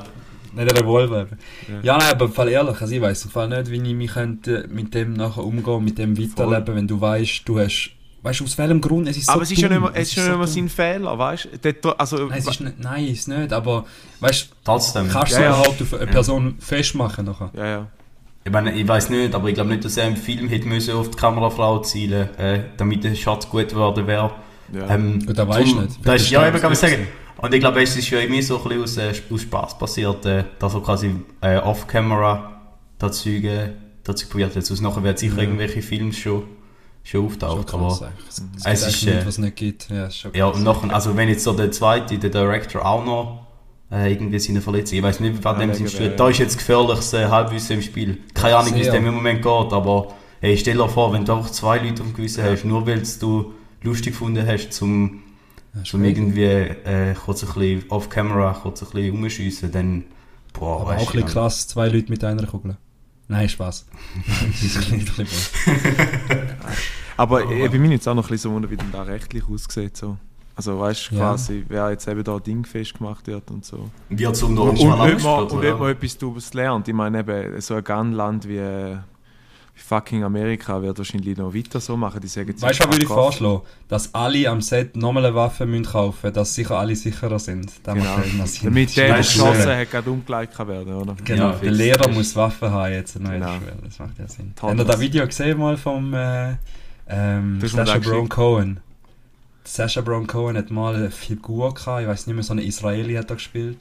Nicht ein Revolver. eben. Ja, nein, aber im Fall ehrlich, also ich weiss im Fall nicht, wie ich mich könnte mit dem nachher umgehen, mit dem weiterleben, wenn du weißt, du hast, weißt du aus welchem Grund, es ist so aber es ist ja nicht mehr, es ist ja so nicht mehr sein Fehler, weißt du? Also, Nein, es ist nicht, nein, ist nicht, aber weißt du, kannst du Ja, so ja. überhaupt auf eine Person festmachen nachher? ja, ja. Ich meine, ich weiß nicht, aber ich glaube nicht, dass er im Film hätte müssen auf die Kamerafrau zielen äh, damit der Schatz gut geworden wäre. Ja. Ähm, Gut, da weisst du nicht. Das ist, ja, eben kann ich es sagen. Und ich glaube, es ist ja irgendwie so ein bisschen aus, äh, aus Spaß passiert, äh, dass er quasi äh, off-camera dazu, äh, dazu probiert hat. Sonst nachher werden sicher irgendwelche Filme schon, schon Schon auftaucht. krass, aber. Es, es ist, eigentlich nicht, äh, was nicht gibt. Ja, schon ja, und nachher, also wenn jetzt so der zweite, der Director auch noch äh, irgendwie seine Verletzung, ich weiß nicht, was dem Ja, wegen Spiel. der- Da ist jetzt gefährliches äh, Halbwissen im Spiel. Keine Ahnung, wie es dem im Moment geht, aber hey, stell dir vor, wenn du einfach zwei Leute am Gewissen hast, nur weil es du lustig gefunden hast, zum, Ja, zum irgendwie äh, kurz ein bisschen off-camera, kurz ein bisschen rumschiessen, dann boah, Aber auch weißt ein du, bisschen krass, zwei Leute mit einer Kugel. Nein, Spaß. *laughs* *laughs* das ist ein bisschen blöd. *laughs* Aber ich bin mir jetzt auch noch ein bisschen so wunder, wie denn da rechtlich aussieht. So. Also weißt du Ja. quasi, wer jetzt eben da Ding festgemacht wird und so. wird zum Und, und, ob man, und ob man etwas daraus lernt. Ich meine eben, so ein Gunland wie, äh, wie fucking Amerika wird wahrscheinlich noch weiter so machen. Die sagen Weißt du, was würde ich vorschlagen? Dass alle am Set nochmal eine Waffe müssen kaufen müssen, dass sicher alle sicherer sind. Das Genau. macht. Damit der, der geschossen äh, hat, gerade umgelegt kann werden, oder? Genau, Ja, der. Lehrer muss Waffen haben jetzt. Nein, Genau. das macht ja Sinn. Habt ihr das Video gesehen mal vom äh, ähm, Das ist da Baron Cohen? Sacha Baron Cohen hat mal eine Figur gehabt, ich weiß nicht mehr, so eine Israeli hat er gespielt,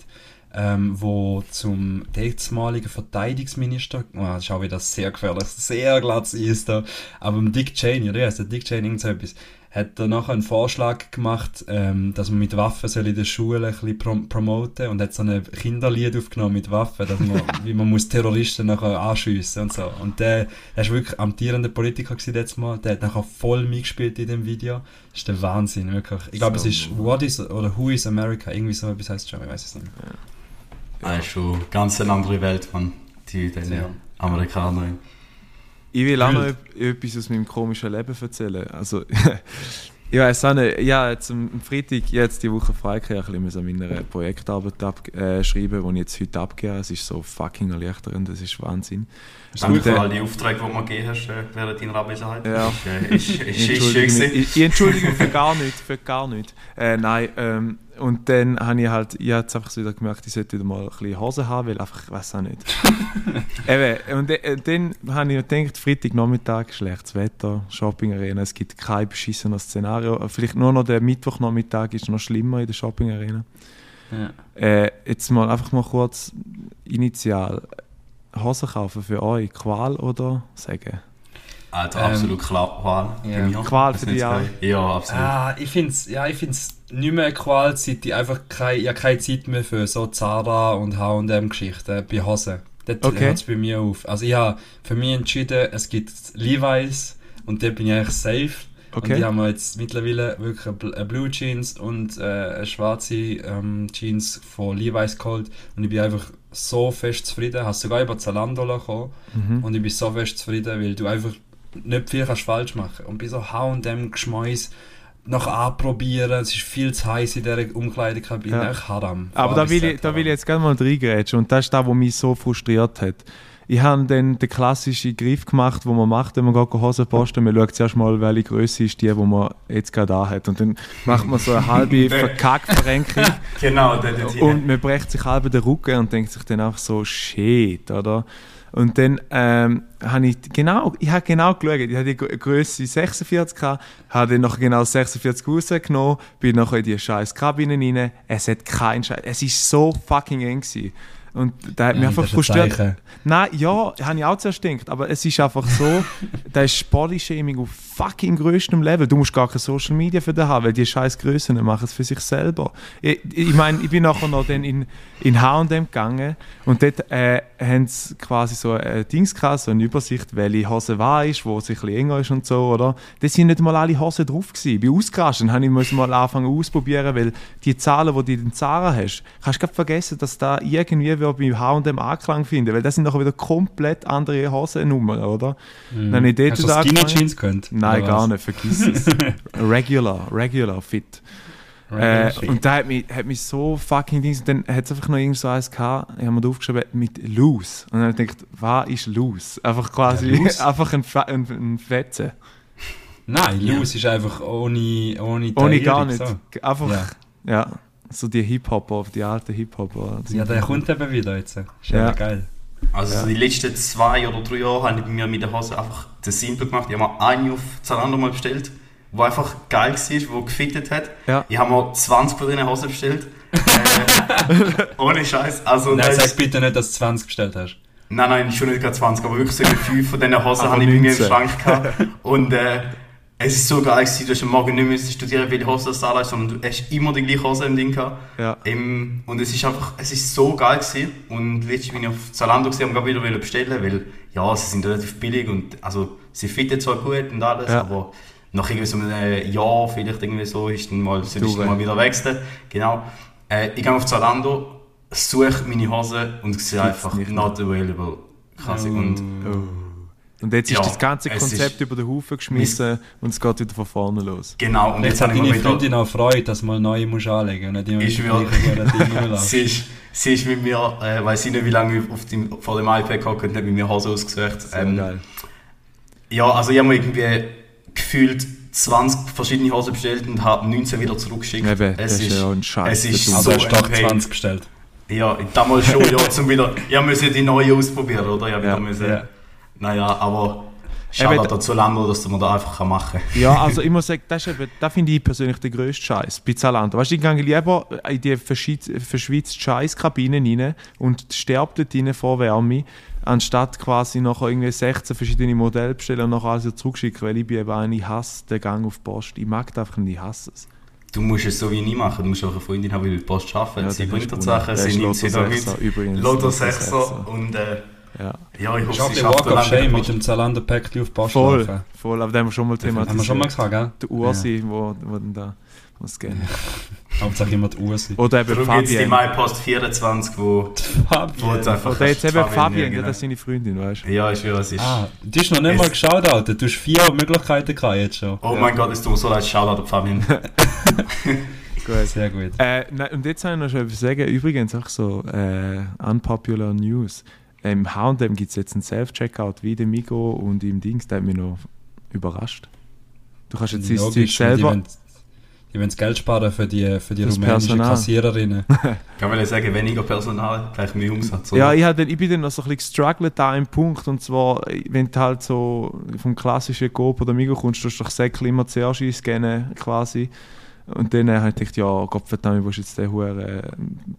ähm, wo zum damaligen Verteidigungsminister, oh, das ist auch wieder sehr gefährlich, sehr glatt ist da, aber Dick Cheney, oder? Ja, der Dick Cheney, irgend so etwas, hat er nachher einen Vorschlag gemacht, ähm, dass man mit Waffen soll in der Schule ein bisschen prom promoten und hat so ein Kinderlied aufgenommen mit Waffen, dass man, *laughs* wie man muss Terroristen nachher anschiessen und so. Und der, der ist wirklich amtierender Politiker gewesen letztes Mal, der hat nachher voll mitgespielt in dem Video. Das ist der Wahnsinn, wirklich. Ich glaube, es So. ist What is, oder Who is America, irgendwie so etwas heißt es schon, ich weiß es nicht. Das ist schon ganz eine andere Welt, man. Die, die Ja. Amerikaner. Ich will auch noch etwas aus meinem komischen Leben erzählen. Also, *laughs* ich weiß auch nicht, ja, jetzt am Freitag, jetzt die Woche frei gekriegt, ein bisschen meine Projektarbeit abschreiben, äh, schreiben, die ich jetzt heute abgebe. Es ist so fucking erleichternd, das ist Wahnsinn. Danke Und, für äh, all die Aufträge, die du mir gegeben hast äh, während deiner Abwesenheit. Ja. Ist, äh, ist, ist, Ich ist schön entschuldige, mich, ich, ich entschuldige mich für gar nichts, für gar nichts. Äh, nein, ähm, und dann habe ich halt, ich jetzt einfach so wieder gemerkt, ich sollte wieder mal ein bisschen Hose haben, weil einfach, ich weiß auch nicht. *laughs* Eben, und äh, dann habe ich gedacht, Freitagnachmittag, schlechtes Wetter, Shopping-Arena, es gibt kein beschissenes Szenario. Vielleicht nur noch der Mittwochnachmittag ist noch schlimmer in der Shopping-Arena. Ja. Äh, jetzt mal einfach mal kurz initial. Hosen kaufen für euch, Qual oder Sagen? Alter, Ähm, absolut klar. Qual. ja. Bei mir. Qual Das für dich auch? Ja, absolut. Ah, ich find's, ja, ich find's nicht mehr eine Qualzeit, ich einfach keine, ich keine Zeit mehr für so Zara und H&M Geschichten bei Hosen. Dort Okay. hört's bei mir auf. Also ich habe für mich entschieden, es gibt Levi's und dort bin ich eigentlich safe. Und Okay. die haben wir jetzt mittlerweile wirklich eine eine Blue Jeans und äh, eine schwarze ähm, Jeans von Levi's geholt und ich bin einfach so fest zufrieden. Hast sogar über Zalando kommen Mhm. und ich bin so fest zufrieden, weil du einfach nicht viel kannst falsch machen. Und bei so H&M Geschmäus noch anprobieren, es ist viel zu heiß in dieser Umkleidekabine, Ja. haram. Aber da will, ich, da will ich jetzt gerne mal reingrätschen und das ist das, was mich so frustriert hat. Ich habe dann den klassischen Griff gemacht, den man macht, wenn man geht Hosen posten. Man schaut zuerst mal, welche Größe ist die, die man jetzt gerade da hat. Und dann macht man so eine halbe *laughs* *laughs* Verkackverrenkung Genau, der dort und man brecht sich halb den Rücken und denkt sich dann auch so, shit, oder? Und dann ähm, habe ich genau, ich habe genau geschaut, ich hatte die Gr- Grösse 46 gehabt, habe dann noch genau 46 rausgenommen, bin nachher in die scheiß Kabine rein, es hat keinen Scheiß, es ist so fucking eng gewesen. Und da hat mich Ja, einfach ein frustriert. Nein, ja, habe ich auch zuerst gedacht, aber es ist einfach so, *laughs* da ist Bodyshaming auf fucking größtem Level. Du musst gar keine Social Media für das haben, weil die scheiß Größen machen es für sich selber. Ich, ich meine, ich bin nachher noch dann in, in H&M gegangen und dort äh, haben sie quasi so ein Dings gehabt, so eine Übersicht, welche Hose war ist, wo es ein bisschen enger ist und so, oder? Da sind nicht mal alle Hosen drauf gewesen. Ausgerastet, dann habe ich müssen mal anfangen ausprobieren, weil die Zahlen, die du in den Zara hast, kannst du vergessen, dass da irgendwie wird bei H&M Anklang finden, weil das sind nachher wieder komplett andere Hosennummern, oder? Dann habe ich Hast du Skinny. Jeans könnt? Nein, gar was? nicht, vergiss es. *laughs* regular, regular fit. Äh, und da hat mich, hat mich so fucking Dings, dann hat es einfach noch irgend so eins gehabt, ich habe mir da aufgeschrieben, mit loose. Und dann habe ich gedacht, was ist loose? Einfach quasi, Ja, *laughs* einfach ein, ein, ein Fetze. Nein, Loose ist einfach ohne, ohne Ohne gar nicht. So. Einfach, Ja. ja. So die Hip-Hopper, die alten Hip-Hopper. Ja, der kommt eben wieder jetzt. Ist Ja. ja geil. Also so die letzten zwei oder drei Jahre habe ich bei mir mit der Hose einfach das Simple gemacht. Ich habe mir eine auf Zalando mal bestellt, die einfach geil war, die gefittet hat. Ja. Ich habe mir 20 von diesen Hosen bestellt. *laughs* äh, ohne Scheiß. Also, Nein, sag ist- bitte nicht, dass du 20 bestellt hast. Nein, nein, schon nicht gerade 20, aber wirklich so fünf von diesen Hosen habe ich bei mir im 19. Schrank gehabt. *laughs* Und äh, es ist so geil gewesen, du hast am Morgen nicht müssen studieren, welche Hose das da ist, sondern du hast immer die gleiche Hose im Ding gehabt. Ja. Ähm, und es ist einfach, es ist so geil gewesen. Und letztens bin ich auf Zalando gesehen und wieder bestellen, weil, ja, sie sind relativ billig und, also, sie fitten zwar gut und alles, Ja. aber nach irgendwie so einem Jahr, vielleicht irgendwie so, ist dann mal, soll ich Du, mal wieder wechseln. Genau. Äh, ich gehe auf Zalando, suche meine Hose und sehe Gibt's einfach not available. Quasi. Und Und jetzt ist Ja, das ganze es Konzept ist- über den Haufen geschmissen und es geht wieder von vorne los. genau, und jetzt, jetzt hat deine wieder... Freundin auch Freude, dass du mal neue musst anlegen und nicht immer Ich rumlaufst. Sie ist, sie ist mit mir, äh, weiß ich nicht, wie lange ich auf dem, vor dem iPad gehockt und hat mit mir Hose ausgesucht. Ähm, geil. Ja, also ich habe mir irgendwie gefühlt 20 verschiedene Hosen bestellt und habe 19 wieder zurückgeschickt. Eben, das ist ja auch ein Scheiß, Es ist Also so hast du doch ein Pain. 20 bestellt. Ja, damals schon, ja, zum wieder. Ich musste die neue ausprobieren, oder? Ich Ja. wieder müssen, Ja. Naja, aber Eben, schade dazu Lando, dass man da einfach machen kann. Ja, also *laughs* ich muss sagen, das, ist eben, das finde ich persönlich der grösste Scheiß bei Zalando. Weißt du, ich gehe lieber in die verschwitzte Scheißkabine rein und sterbe dort rein vor Wärme, anstatt quasi nachher irgendwie 16 verschiedene Modelle bestellen und nachher alles zurückschicken, weil ich bin eben einer, ich hasse den Gang auf die Post. Ich mag das einfach nicht, ich hasse es. Du musst es so wie nie machen. Du musst auch eine Freundin haben, die der Post arbeiten. Ja, sie bringt dir. Sachen, sie nimmt sie da mit. Übrigens. Lotto Lotto 6 Sechser. und äh, Ja. ja, ich hoffe, Walk of lange Shame mit dem Zalando-Päckchen auf die Post Voll, laufen. voll, aber den haben wir schon mal thematisiert. Haben wir schon mal gesagt, gell? Der Ursi, wo, wo dann da muss gehen. Hauptsache immer die Ursi. Oder eben Darum gibt es die Fabian. MyPost 24, wo, wo jetzt einfach Oder jetzt eben Fabian, verwenden, ja, das ist seine Freundin, weißt du? Ja, ich schwöre, es ist... Ah, du hast noch nicht mal geschaut, Alter. Du hast vier Möglichkeiten gehabt jetzt schon. Oh mein Gott, es tut mir so leid, Shoutout an Fabian. *laughs* Gut. Sehr gut. Äh, nein, und jetzt habe ich noch etwas sagen. Übrigens auch so äh, unpopular News. Im H&M gibt es jetzt einen Self-Checkout wie dem Migo und im Dings. Der hat mich noch überrascht. Du kannst jetzt dein Zeug Logisch, selber... Die wollen, Geld sparen für die, für die rumänischen Personal. Kassiererinnen. Ich *laughs* kann sagen, weniger Personal, gleich mehr Umsatz. oder? Ja, ich, hab dann, ich bin dann noch so ein bisschen gestruggelt an einem Punkt. Und zwar, wenn du halt so vom klassischen Coop oder Migo kommst, du doch Säckchen immer zuerst einscannen, quasi. Und dann äh, habe ich gedacht, ja, Gott verdammt, wo ist jetzt der hohe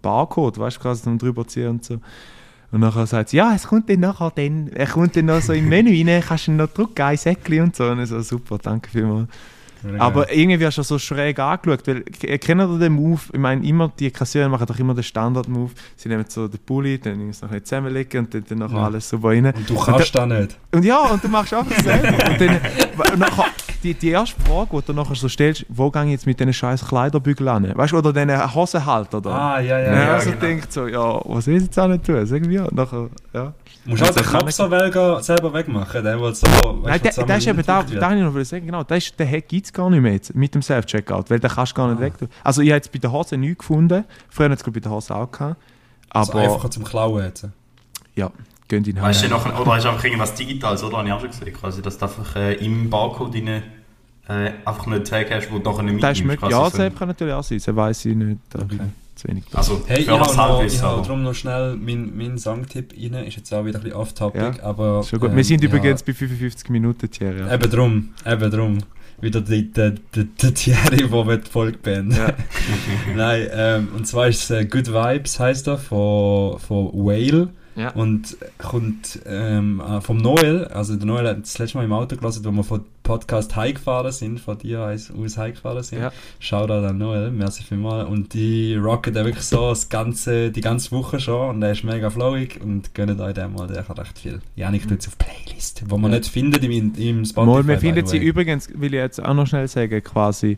Barcode, weißt du, quasi zum drüber ziehen und so. Und nachher sagt sie, ja, es kommt dann nachher dann, er kommt dann noch so im Menü rein, kannst du noch drücken, ein Säckchen und so. Und so, super, danke vielmals. Aber irgendwie hast du so schräg angeschaut, weil, kennt ihr den Move? Ich meine, immer, die Kassierer machen doch immer den Standard-Move. Sie nehmen so den Pulli, dann so ein bisschen zusammenlegen und dann, dann nachher Ja. alles super rein. Und du kannst da nicht. Und ja, und du machst einfach selber. *laughs* und dann, und nachher, die, die erste Frage, die du nachher so stellst, wo gehe ich jetzt mit diesen scheiß Kleiderbügeln an? Weißt du, oder diesen Hosenhalter da? Ah, ja, ja. ja, ja. also genau. denkt so, ja, was will ich jetzt auch nicht tun? Sag mir, nachher, ja. Du musst auch Also den Kopf so selber wegmachen. Der, will so, Nein, der, der ist eben da, da habe ich noch sagen, genau, der, ist- den gibt es gar nicht mehr jetzt, mit dem Self-Checkout, weil den kannst du gar nicht weg tun. Also ich habe jetzt bei der Hose nichts gefunden, früher hat es bei der Hose auch gehabt, Also aber einfacher zum Klauen jetzt. ja, gehen in Weißt du noch, oder ist einfach irgendwas Digitales, oder? Habe ich auch schon gesehen. Quasi, dass du einfach äh, im Barcode rein, äh, einfach einen Tag hast, wo du nachher nicht Das ist mitnimmst. möglich, ja, quasi so das kann natürlich auch sein, das weiß ich nicht. Okay. Zu wenig Platz. Also, Hey, ich habe noch, ich hab aber- darum noch schnell meinen mein Songtipp rein. Ist jetzt auch wieder ein bisschen off-topic, Ja, aber... Schon gut. ähm, Wir sind ja, übrigens bei 55 Minuten, Thierry. Ja. Eben drum, eben drum. Wieder die, die, die, die Thierry, wo wir die Folge beenden. Ja. *laughs* Nein, ähm, und zwar ist es äh, Good Vibes, heisst er, von, von Whale. Ja. Und kommt ähm, äh, vom Noel, also der Noel hat das letzte Mal im Auto gelassen, wo wir von Podcast heimgefahren sind, von dir aus heimgefahren sind. Ja. Shoutout an Noel, merci vielmals. Und die rocken wirklich so das ganze, die ganze Woche schon und der ist mega flowig und gönnt euch den mal, der kann recht viel. Janik tut es auf Playlist, wo man Ja. nicht findet im, im Spotify. Mal, wir finden sie übrigens, will ich jetzt auch noch schnell sagen, quasi,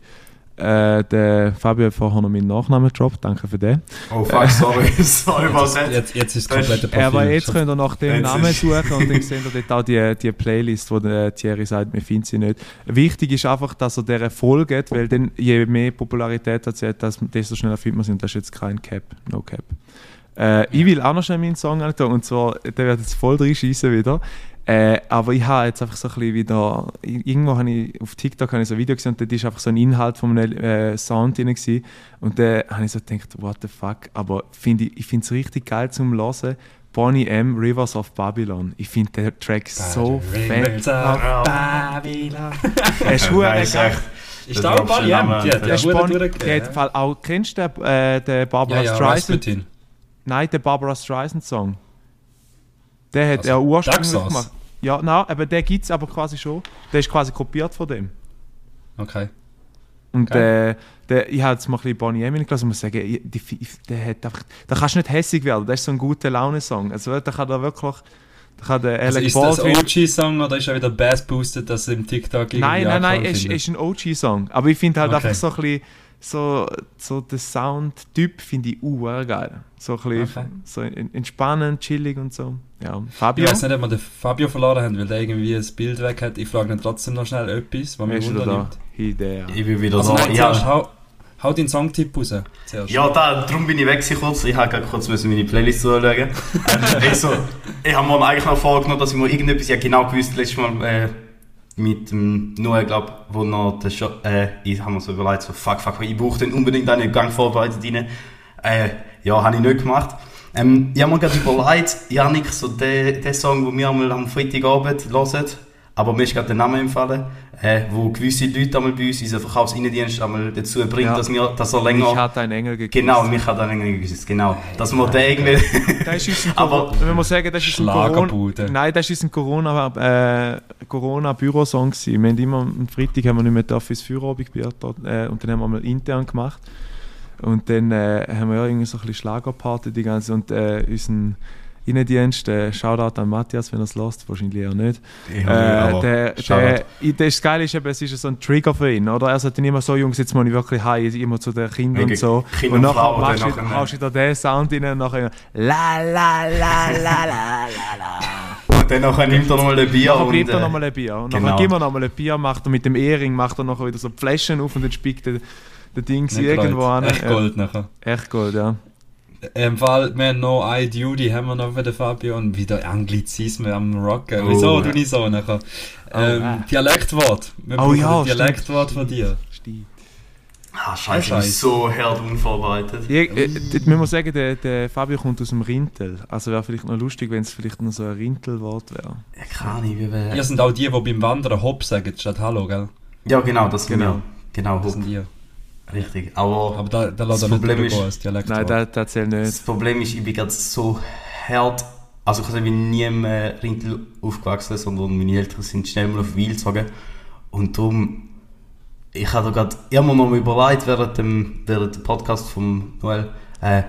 äh, der Fabio hat vorher noch meinen Nachnamen gedroppt, danke für den. Oh fuck, sorry, *laughs* sorry, was jetzt? Jetzt, jetzt ist das ist- komplette Profil. Aber jetzt könnt ihr nach dem Jetzt Namen suchen und dann *laughs* seht ihr dort auch die, die Playlist, wo der Thierry sagt, wir finden sie nicht. Wichtig ist einfach, dass er der folgt, weil dann je mehr Popularität hat sie hat, desto schneller findet man sie und das ist jetzt kein Cap, no Cap. Äh, Ich will auch noch schnell meinen Song antun und zwar, der wird jetzt voll reinschießen wieder. Äh, aber ich habe jetzt einfach so ein bisschen wieder, irgendwo habe ich, auf TikTok habe ich so ein Video gesehen und dort ist einfach so ein Inhalt von einem äh, Sound drin gewesen. und da habe ich so gedacht, what the fuck, aber find ich, ich finde es richtig geil zum Hören. Bonnie M. Rivers of Babylon. Ich finde den Track so fett. Babylon. Er ist *laughs* geil. echt. Ist da auch Bonnie M? Die hat Der ja ist gut Bonnie, durchgegeben, auch, kennst du den, äh, den Barbara Ja, ja, Streisand? Rasputin. Nein, der Barbara Streisand Song. Der hat Also, er ursprünglich gemacht. Ja, nein, aber der gibt es aber quasi schon. Der ist quasi kopiert von dem. Okay. Und Geil. äh, der, ich habe jetzt mal ein bisschen Bonnie M gelassen und muss sagen, ich- die, der hat einfach, da kannst du nicht hässig werden, das ist so ein guter Laune-Song. Also da kann er wirklich, da kann der Also Alec ist das Baldwin... OG-Song oder ist er wieder Bass boosted, dass er im TikTok irgendwie Nein, nein, nein, es ist, ist ein OG-Song. Aber ich finde halt Okay. einfach so ein bisschen, so, so den Sound-Typ finde ich uh, geil. So ein bisschen Okay. so en- entspannend, chillig und so. Ja, Ich Fabio, weiß nicht, ob wir den Fabio verloren haben, weil der irgendwie ein Bild weg hat. Ich frage ihn trotzdem noch schnell etwas, was mich wundernimmt. Der. Ich bin wieder Also da. nein, ja, hau, hau deinen Songtipp raus. Zuerst. ja da, darum bin ich weg kurz. Ich habe gerade kurz müssen meine Playlist anschauen. ähm, *laughs* ich, ich habe mir eigentlich noch vorgenommen, dass ich mir irgendetwas, ja genau gewusst, letztes Mal äh, mit dem Noah, glaube wo noch der Show, äh, ich habe mir so überlegt, so fuck, fuck, ich brauche den unbedingt einen Gang vorbereitet rein. Äh, ja, habe ich nicht gemacht. Ähm, ich habe mir gerade überlegt, Janik, so der, der Song, den wir einmal am Freitagabend hören, aber mir ist gerade der Name empfallen, äh, wo gewisse Leute einmal bei uns, unseren Verkaufsinnendienst einmal dazu bringt, Ja. dass, wir, dass er Ich länger... hatte einen Engel geküsst. Genau, mich hat er länger gewusst, genau. Dass wir den irgendwie... Das ist ein *laughs* Aber- wenn man sagen, das ist ein Corona. Nein, das ist ein Corona, äh, Corona Bürosong gewesen. Wir haben immer am Freitag haben wir nicht mehr dafür ins Feierabend äh, und dann haben wir mal intern gemacht. Und dann äh, haben wir ja irgendwie so ein bisschen Schlagerparty die ganze und äh, unseren Innendienst, äh, Shoutout an Matthias, wenn er es lässt, wahrscheinlich eher nicht. Ich Äh, aber der, der, das Geile ist eben, es ist so ein Trigger für ihn, oder? Er sagt dann immer so, Jungs, jetzt muss ich wirklich heim, immer zu den Kindern und so. Kinder und nachher Frauen, machst dann du, haust du da den Sound rein und nachher la la la la la la. Und dann nachher nimmt er nochmal ein Bier und... bleibt er äh, nochmal ein Bier. Und genau. nachher gibt er nochmal ein Bier, macht er mit dem Ehering, macht er nachher wieder so Flaschen auf und dann spickt er der Ding Nicht irgendwo an. Echt Ja, Gold nachher. echt Gold, ja. Im Fall, wir haben noch I Duty haben wir noch für den Fabio und wieder Anglizismen am Rocken. Oh, Wieso du nicht so nachher? Ähm, ah. Dialektwort. Wir Oh brauchen ja, ein stimmt. Dialektwort von dir. Stimmt. Ah, scheiße, ich bin Scheiße. so hart unvorbereitet. Ja, äh, dort müssen wir sagen, der, der Fabio kommt aus dem Rintel. Also wäre vielleicht noch lustig, wenn es vielleicht noch so ein Rintelwort wäre. Ja, keine Ahnung, wie wir... Ihr sind auch die, die beim Wandern Hopp sagen statt Hallo, gell? Ja, genau, das sind Genau. wir. Genau, Das sind die. Richtig. Aber, Aber da, da Das nicht Problem ist- als Dialektwort. Nein, das, das zählt das nicht. Problem ist, ich bin gerade so hart... Also ich bin nie im äh, Rintel aufgewachsen, sondern meine Eltern sind schnell mal auf Wiel gezogen. Und darum... Ich habe da gerade immer noch mal überlegt, während dem, während dem Podcast von Noel, äh,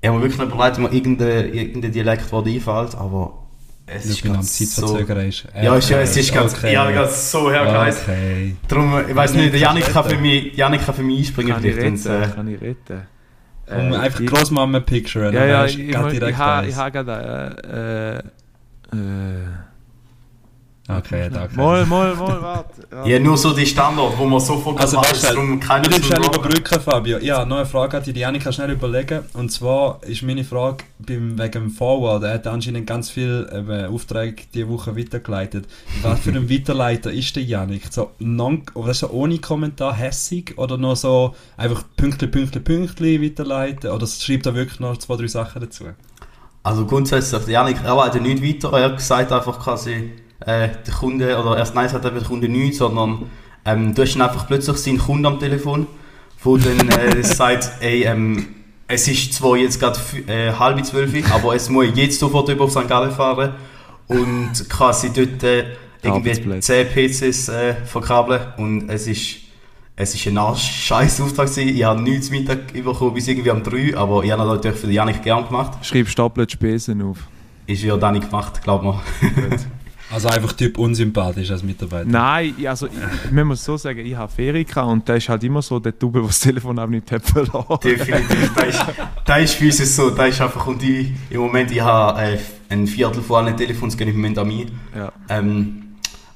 ich habe mir wirklich noch überlegt, ob mir irgendein, irgendein Dialektwort einfällt, aber es Ich ist bin am gerade so... Ist. Ja, ist, ja, es ist ganz... okay. Ich habe gerade so hart geheißen. Okay. Darum, ich weiß nicht, Janik kann für mich, Janik kann für mich einspringen, Kann ich retten, äh, kann ich retten. Um Äh, einfach Großmama picturen. Ja, dann ja, ich, ich, ich, ich, habe eins. ich habe gerade äh, äh, Okay, danke. Mal, mal, mal, warte. Ja. Ja, nur so die Standard, wo man sofort Also, alles warte, drum wir keiner müssen zum schnell überbrücken, Fabio. Ja, noch eine Frage an die Janika schnell überlegen. Und zwar ist meine Frage beim, wegen dem Forward. Er hat anscheinend ganz viele eben, Aufträge diese Woche weitergeleitet. Was für ein Weiterleiter ist der Janik? So, non, oder so ohne Kommentar, hässig? Oder noch so einfach Pünktli, Pünktli, Pünktli weiterleiten? Oder schreibt er wirklich noch zwei, drei Sachen dazu? Also grundsätzlich, der Janik, er leitet nicht weiter, er hat gesagt einfach quasi, äh, der Kunde, oder erst nein, sagt eben der Kunde nichts, sondern ähm, du hast dann einfach plötzlich seinen Kunden am Telefon, wo dann äh, *laughs* sagt, ey, ähm, es ist zwar jetzt gerade äh, halb zwölf, aber es muss jetzt sofort über auf St. Gallen fahren und quasi dort äh, irgendwie Arbeitsplätze. 10 PCs äh, verkabeln und es ist es ist ein scheiß Auftrag gewesen. Ich habe nichts Mittag bekommen bis irgendwie am 3, aber ich habe das natürlich für den Janik gern gemacht. Schreib doppelt Spesen auf. Ist ja dann nicht gemacht, glaub mir. *laughs* Also einfach Typ unsympathisch als Mitarbeiter. Nein, ich- also ich, ich muss so sagen, ich habe Ferien gehabt und da ist halt immer so der Double, der das Telefon abnimmt, hat verloren. Definitiv. Da ist, da ist für uns so. Da ist einfach, und ich, im Moment, ich habe äh, ein Viertel von allen Telefons gehen im Moment an mich. Ja. Ähm,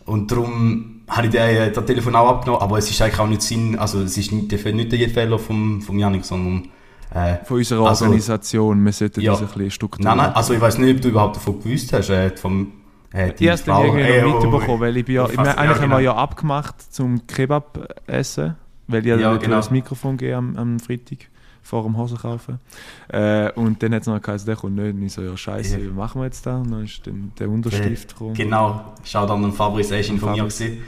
und darum habe ich den, äh, das Telefon auch abgenommen, aber es ist eigentlich auch nicht Sinn, also es ist nicht, der, nicht der Fehler vom, vom Janik, sondern äh, Von unserer Also- Organisation, wir sollten Ja. das ein bisschen Struktur Nein, nein, also ich weiß nicht, ob du überhaupt davon gewusst hast, äh, vom, äh, Ich habe dann irgendwie noch oh, mitbekommen, weil ich bin ja, ich meine, eigentlich ja, haben wir genau. ja abgemacht zum Kebab essen, weil ich ja, Ja, genau. das Mikrofon geben am, am Freitag vor dem Hosen kaufen. Äh, und dann hat es noch geheißen, der kommt nicht. Und ich so, ja scheiße, Ja. was machen wir jetzt da? Und dann ist dann der Unterstift gekommen. Genau, schau dann an Fabrice, er informiert Fabrice. gewesen.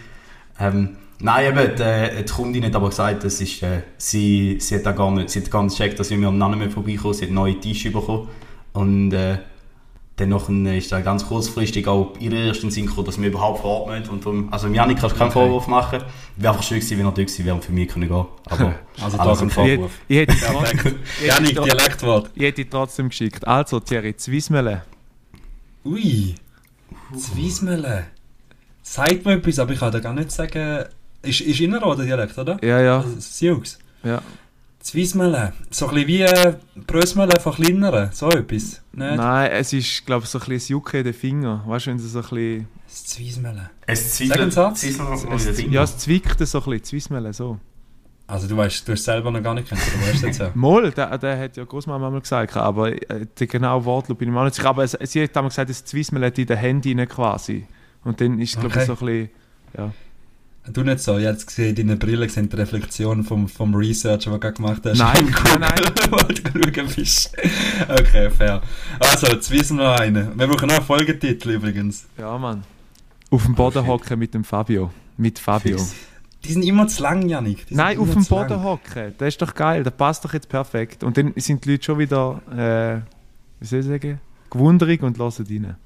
Ähm, nein, eben, die, die Kundin hat aber gesagt, das ist, äh, sie, sie hat da gar nicht, sie hat gar nicht gecheckt, dass wir am Namen mehr vorbeikommen, sie hat neue Tische bekommen und äh, dann noch ein, ist da ganz kurzfristig auch ihre ersten Sinn gekommen, dass wir überhaupt vor Ort müssen und darum, also Janik kannst du keinen Okay. Vorwurf machen, wäre einfach schön gewesen, wenn er da gewesen wäre und für mich können gehen, aber *laughs* Also im Fall. Ich, Vorwurf. ich, hätte trotzdem, *laughs* Janik, Dialektwort. ich hätte trotzdem geschickt. Also, Thierry, Zwiesmele. Ui, Zwiesmühle. Sagt mir etwas, aber ich kann da gar nicht sagen. Ist, ist Innerrhoden Dialekt, oder? Ja, ja, Also, Sioux. ja. Zwiesmühle. So ein bisschen wie äh, Brösmühle von kleineren. So etwas. Nicht? Nein, es ist, glaube ich, so ein bisschen das Jucken in den Fingern. Weißt du, wenn es so ein bisschen. Das Zwiesmühle. Es Zwiebeln- ja, es zwickt so ein bisschen, Zwiesmele, so. Also du weißt, du hast es selber noch gar nicht kennt, oder weißt du jetzt *laughs* ja? Moll, der, der hat ja Großmama mal gesagt, aber äh, der genaue Wortlaut bin ich mir nicht sicher. Aber sie hat damals gesagt, das hat in den Handy rein quasi. Und dann ist, glaube Okay. ich, so ein bisschen. Ja. Du nicht so, jetzt gesehen, deine Brille sind die Reflexion vom, vom Research, den du gerade gemacht hast. Nein, *laughs* nein, nein. *laughs* Weil du schauen bist. Okay, fair. Also, Zwiesmühle eine. Wir brauchen noch einen Folgetitel übrigens. ja, Mann. Auf dem Boden hocken mit dem Fabio. Mit Fabio. Fix. Die sind immer zu lang, Janik. Die Nein, auf dem. Boden hocken. Das ist doch geil. Das passt doch jetzt perfekt. Und dann sind die Leute schon wieder, äh, wie soll ich sagen, gewundrig und hören rein.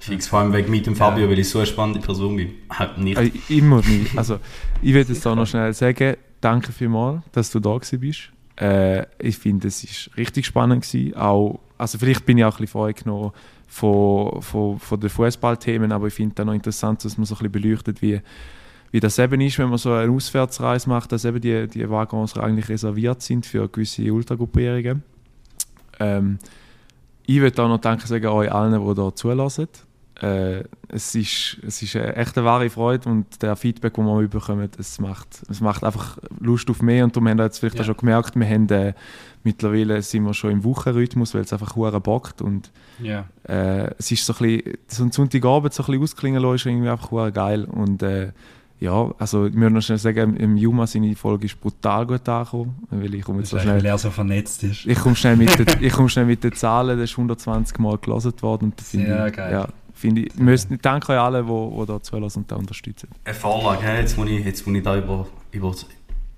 Fix, vor allem wegen mit dem Fabio, weil ich so eine spannende Person bin. Halt nicht. Äh, immer nicht. *laughs* Also, ich will jetzt auch noch schnell sagen, danke vielmals, dass du da gewesen bist. Äh, ich finde, es war richtig spannend. Gewesen. Auch, also vielleicht bin ich auch ein bisschen vorgenommen von, von, von den Fußballthemen, aber ich finde es noch interessant, dass man so ein bisschen beleuchtet, wie, wie das eben ist, wenn man so eine Auswärtsreise macht, dass eben die, die Waggons eigentlich reserviert sind für gewisse Ultragruppierungen. Ähm, ich würde auch noch Danke sagen euch allen, die hier zulassen. Äh, es, ist, es ist eine echte wahre Freude und der Feedback, das wir bekommen, es macht, es macht einfach Lust auf mehr und darum haben wir jetzt vielleicht Ja. auch schon gemerkt, wir haben äh, mittlerweile sind wir schon im Wochenrhythmus, weil es einfach hure bockt und Ja. äh, es ist so ein bisschen, so ein Sonntagabend so ein bisschen ausklingen lassen, ist irgendwie einfach hure geil und äh, ja, also ich möchte noch schnell sagen, im Juma seine Folge ist brutal gut angekommen, weil ich komme so schnell weil er so vernetzt ist. ich komme schnell, mit den- *laughs* ich komm schnell mit den Zahlen, das ist 120 Mal gelesen worden. Und Sehr ich, geil. Ja, finde ich, müsst, danke euch allen, die, die da zuhören und da unterstützen. Eine Vorlage, jetzt muss ich, jetzt muss ich da über, über,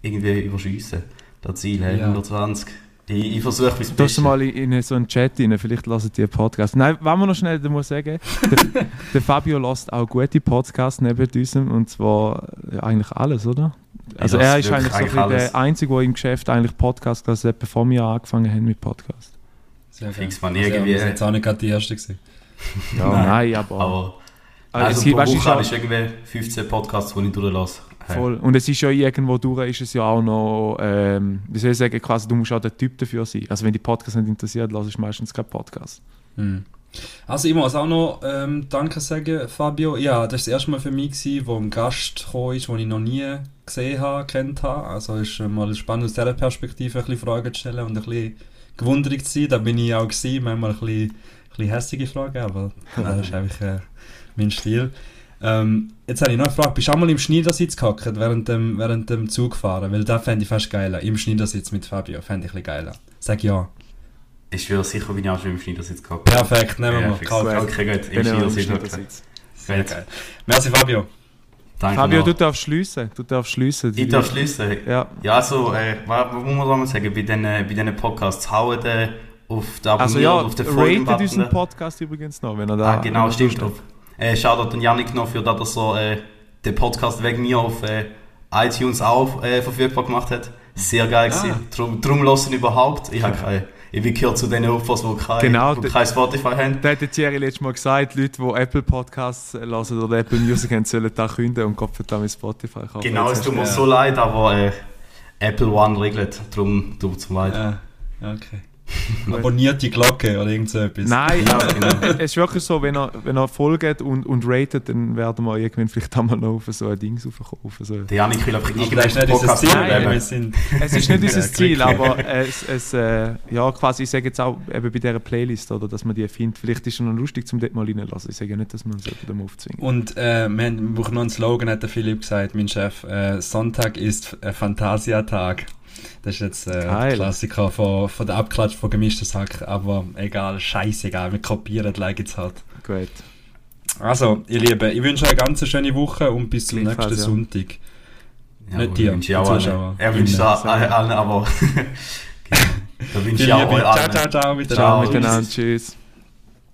irgendwie überschiessen. Das Ziel, hä? Ja. 120. Ich, ich versuche bis Du hast mal in, in so einen Chat rein, vielleicht lassen die einen Podcast. Nein, wenn wir noch schnell da muss sagen, der, *laughs* der Fabio lässt auch gute Podcasts neben diesem und zwar eigentlich alles, oder? Also Ich er ist eigentlich so alles. der Einzige, der im Geschäft eigentlich Podcast hat, bevor wir angefangen haben mit Podcast. Sehr Fix, man, Also, irgendwie- Das ist jetzt auch nicht gerade die erste gewesen. Ja, Nein, nein, aber... Aber also, also, es pro Woche auch- ist irgendwie 15 Podcasts, die ich durchlasse. Hä? Voll. Und es ist ja irgendwo durch, ist es ja auch noch, ähm, wie soll ich sagen, quasi, du musst auch der Typ dafür sein. Also wenn die Podcast nicht interessiert, lass ich meistens keinen Podcast. Hm. Also ich muss auch noch ähm, Danke sagen, Fabio. Ja, das war das erste Mal für mich, gewesen, wo ein Gast gekommen ist, den ich noch nie gesehen habe, kennt habe. Also es ist mal spannend aus dieser Perspektive ein bisschen Fragen zu stellen und ein bisschen gewundert zu sein. Da bin ich auch gewesen, manchmal ein bisschen, bisschen hässliche Fragen, aber das ist einfach äh, mein Stil. Ähm, jetzt habe ich noch eine Frage. Bist du auch mal im Schneidersitz gehackt während dem, während dem Zug fahren? Weil das fände ich fast geiler. Im Schneidersitz mit Fabio fände ich ein bisschen geiler. Sag ja. Ich schwöre, sicher bin ich auch schon im Schneidersitz gehabt. Perfekt, nehmen wir mal. Kalt. Okay, gut. Im Schneidersitz. Sehr geil. Merci Fabio. Danke Fabio, noch. du darfst schliessen. Du darfst schliessen. Ich darf schließen. Ja. Ja, also, äh, was, muss man sagen, bei diesen bei diesen Podcasts, hauen äh, auf Abonnieren, Also ja, auf den ratet Folgen-Button. unseren Podcast übrigens noch, wenn er da... Ah, genau, stimmt. Auf, äh, Shoutout an Janik noch für das, dass er äh, den Podcast wegen mir auf äh, iTunes auch äh, verfügbar gemacht hat. Sehr geil Ah. gewesen. Drum, drum lassen überhaupt. Ich, hab kein, ich bin gehört zu den Opfers, die kein, Genau, die kein Spotify haben. Da hat der Thierry letztes Mal gesagt, Leute, die Apple Podcasts hören oder Apple Music haben, sollen da künden und Gott verdammt mit Spotify kaufen. Genau, es tut mir ja. so leid, aber äh, Apple One regelt. Drum tut es mir leid. Ja, okay. *laughs* Abonniert die Glocke oder irgend so etwas. Nein, Genau, genau. es ist wirklich so, wenn er, wenn er folgt und, und ratet, dann werden wir irgendwann vielleicht einmal noch auf so ein Ding raufkommen. auf So. Der Janik will einfach Aber das ist irgendeinen nicht unser Podcast Ziel, Nein, wir sind... Es ist nicht unser Ziel, aber es, es äh, ja, quasi, ich sage jetzt auch eben bei dieser Playlist, oder, dass man die findet. Vielleicht ist es noch lustig, zum dort mal reinlassen. Ich sage ja nicht, dass man es jemandem aufzwingen Und äh, wir, haben- noch einen Slogan, hat der Philipp gesagt, mein Chef. Äh, Sonntag ist äh, Phantasiatag. Das ist jetzt äh, der Klassiker von, von der Abklatsch von gemischtes Hack. Aber egal, scheißegal, wir kopieren, like jetzt halt. Gut. Also, ihr Lieben, ich wünsche euch eine ganz schöne Woche und bis zum nächsten ja. Sonntag. Ja, Nicht dir, wünsche ich die auch. Zuschauer. Er wünscht Ihnen. allen, aber. genau. *laughs* Da wünsche ich auch Liebe. euch Ciao, allen. ciao, ciao. Ciao Ciao. miteinander. Tschüss.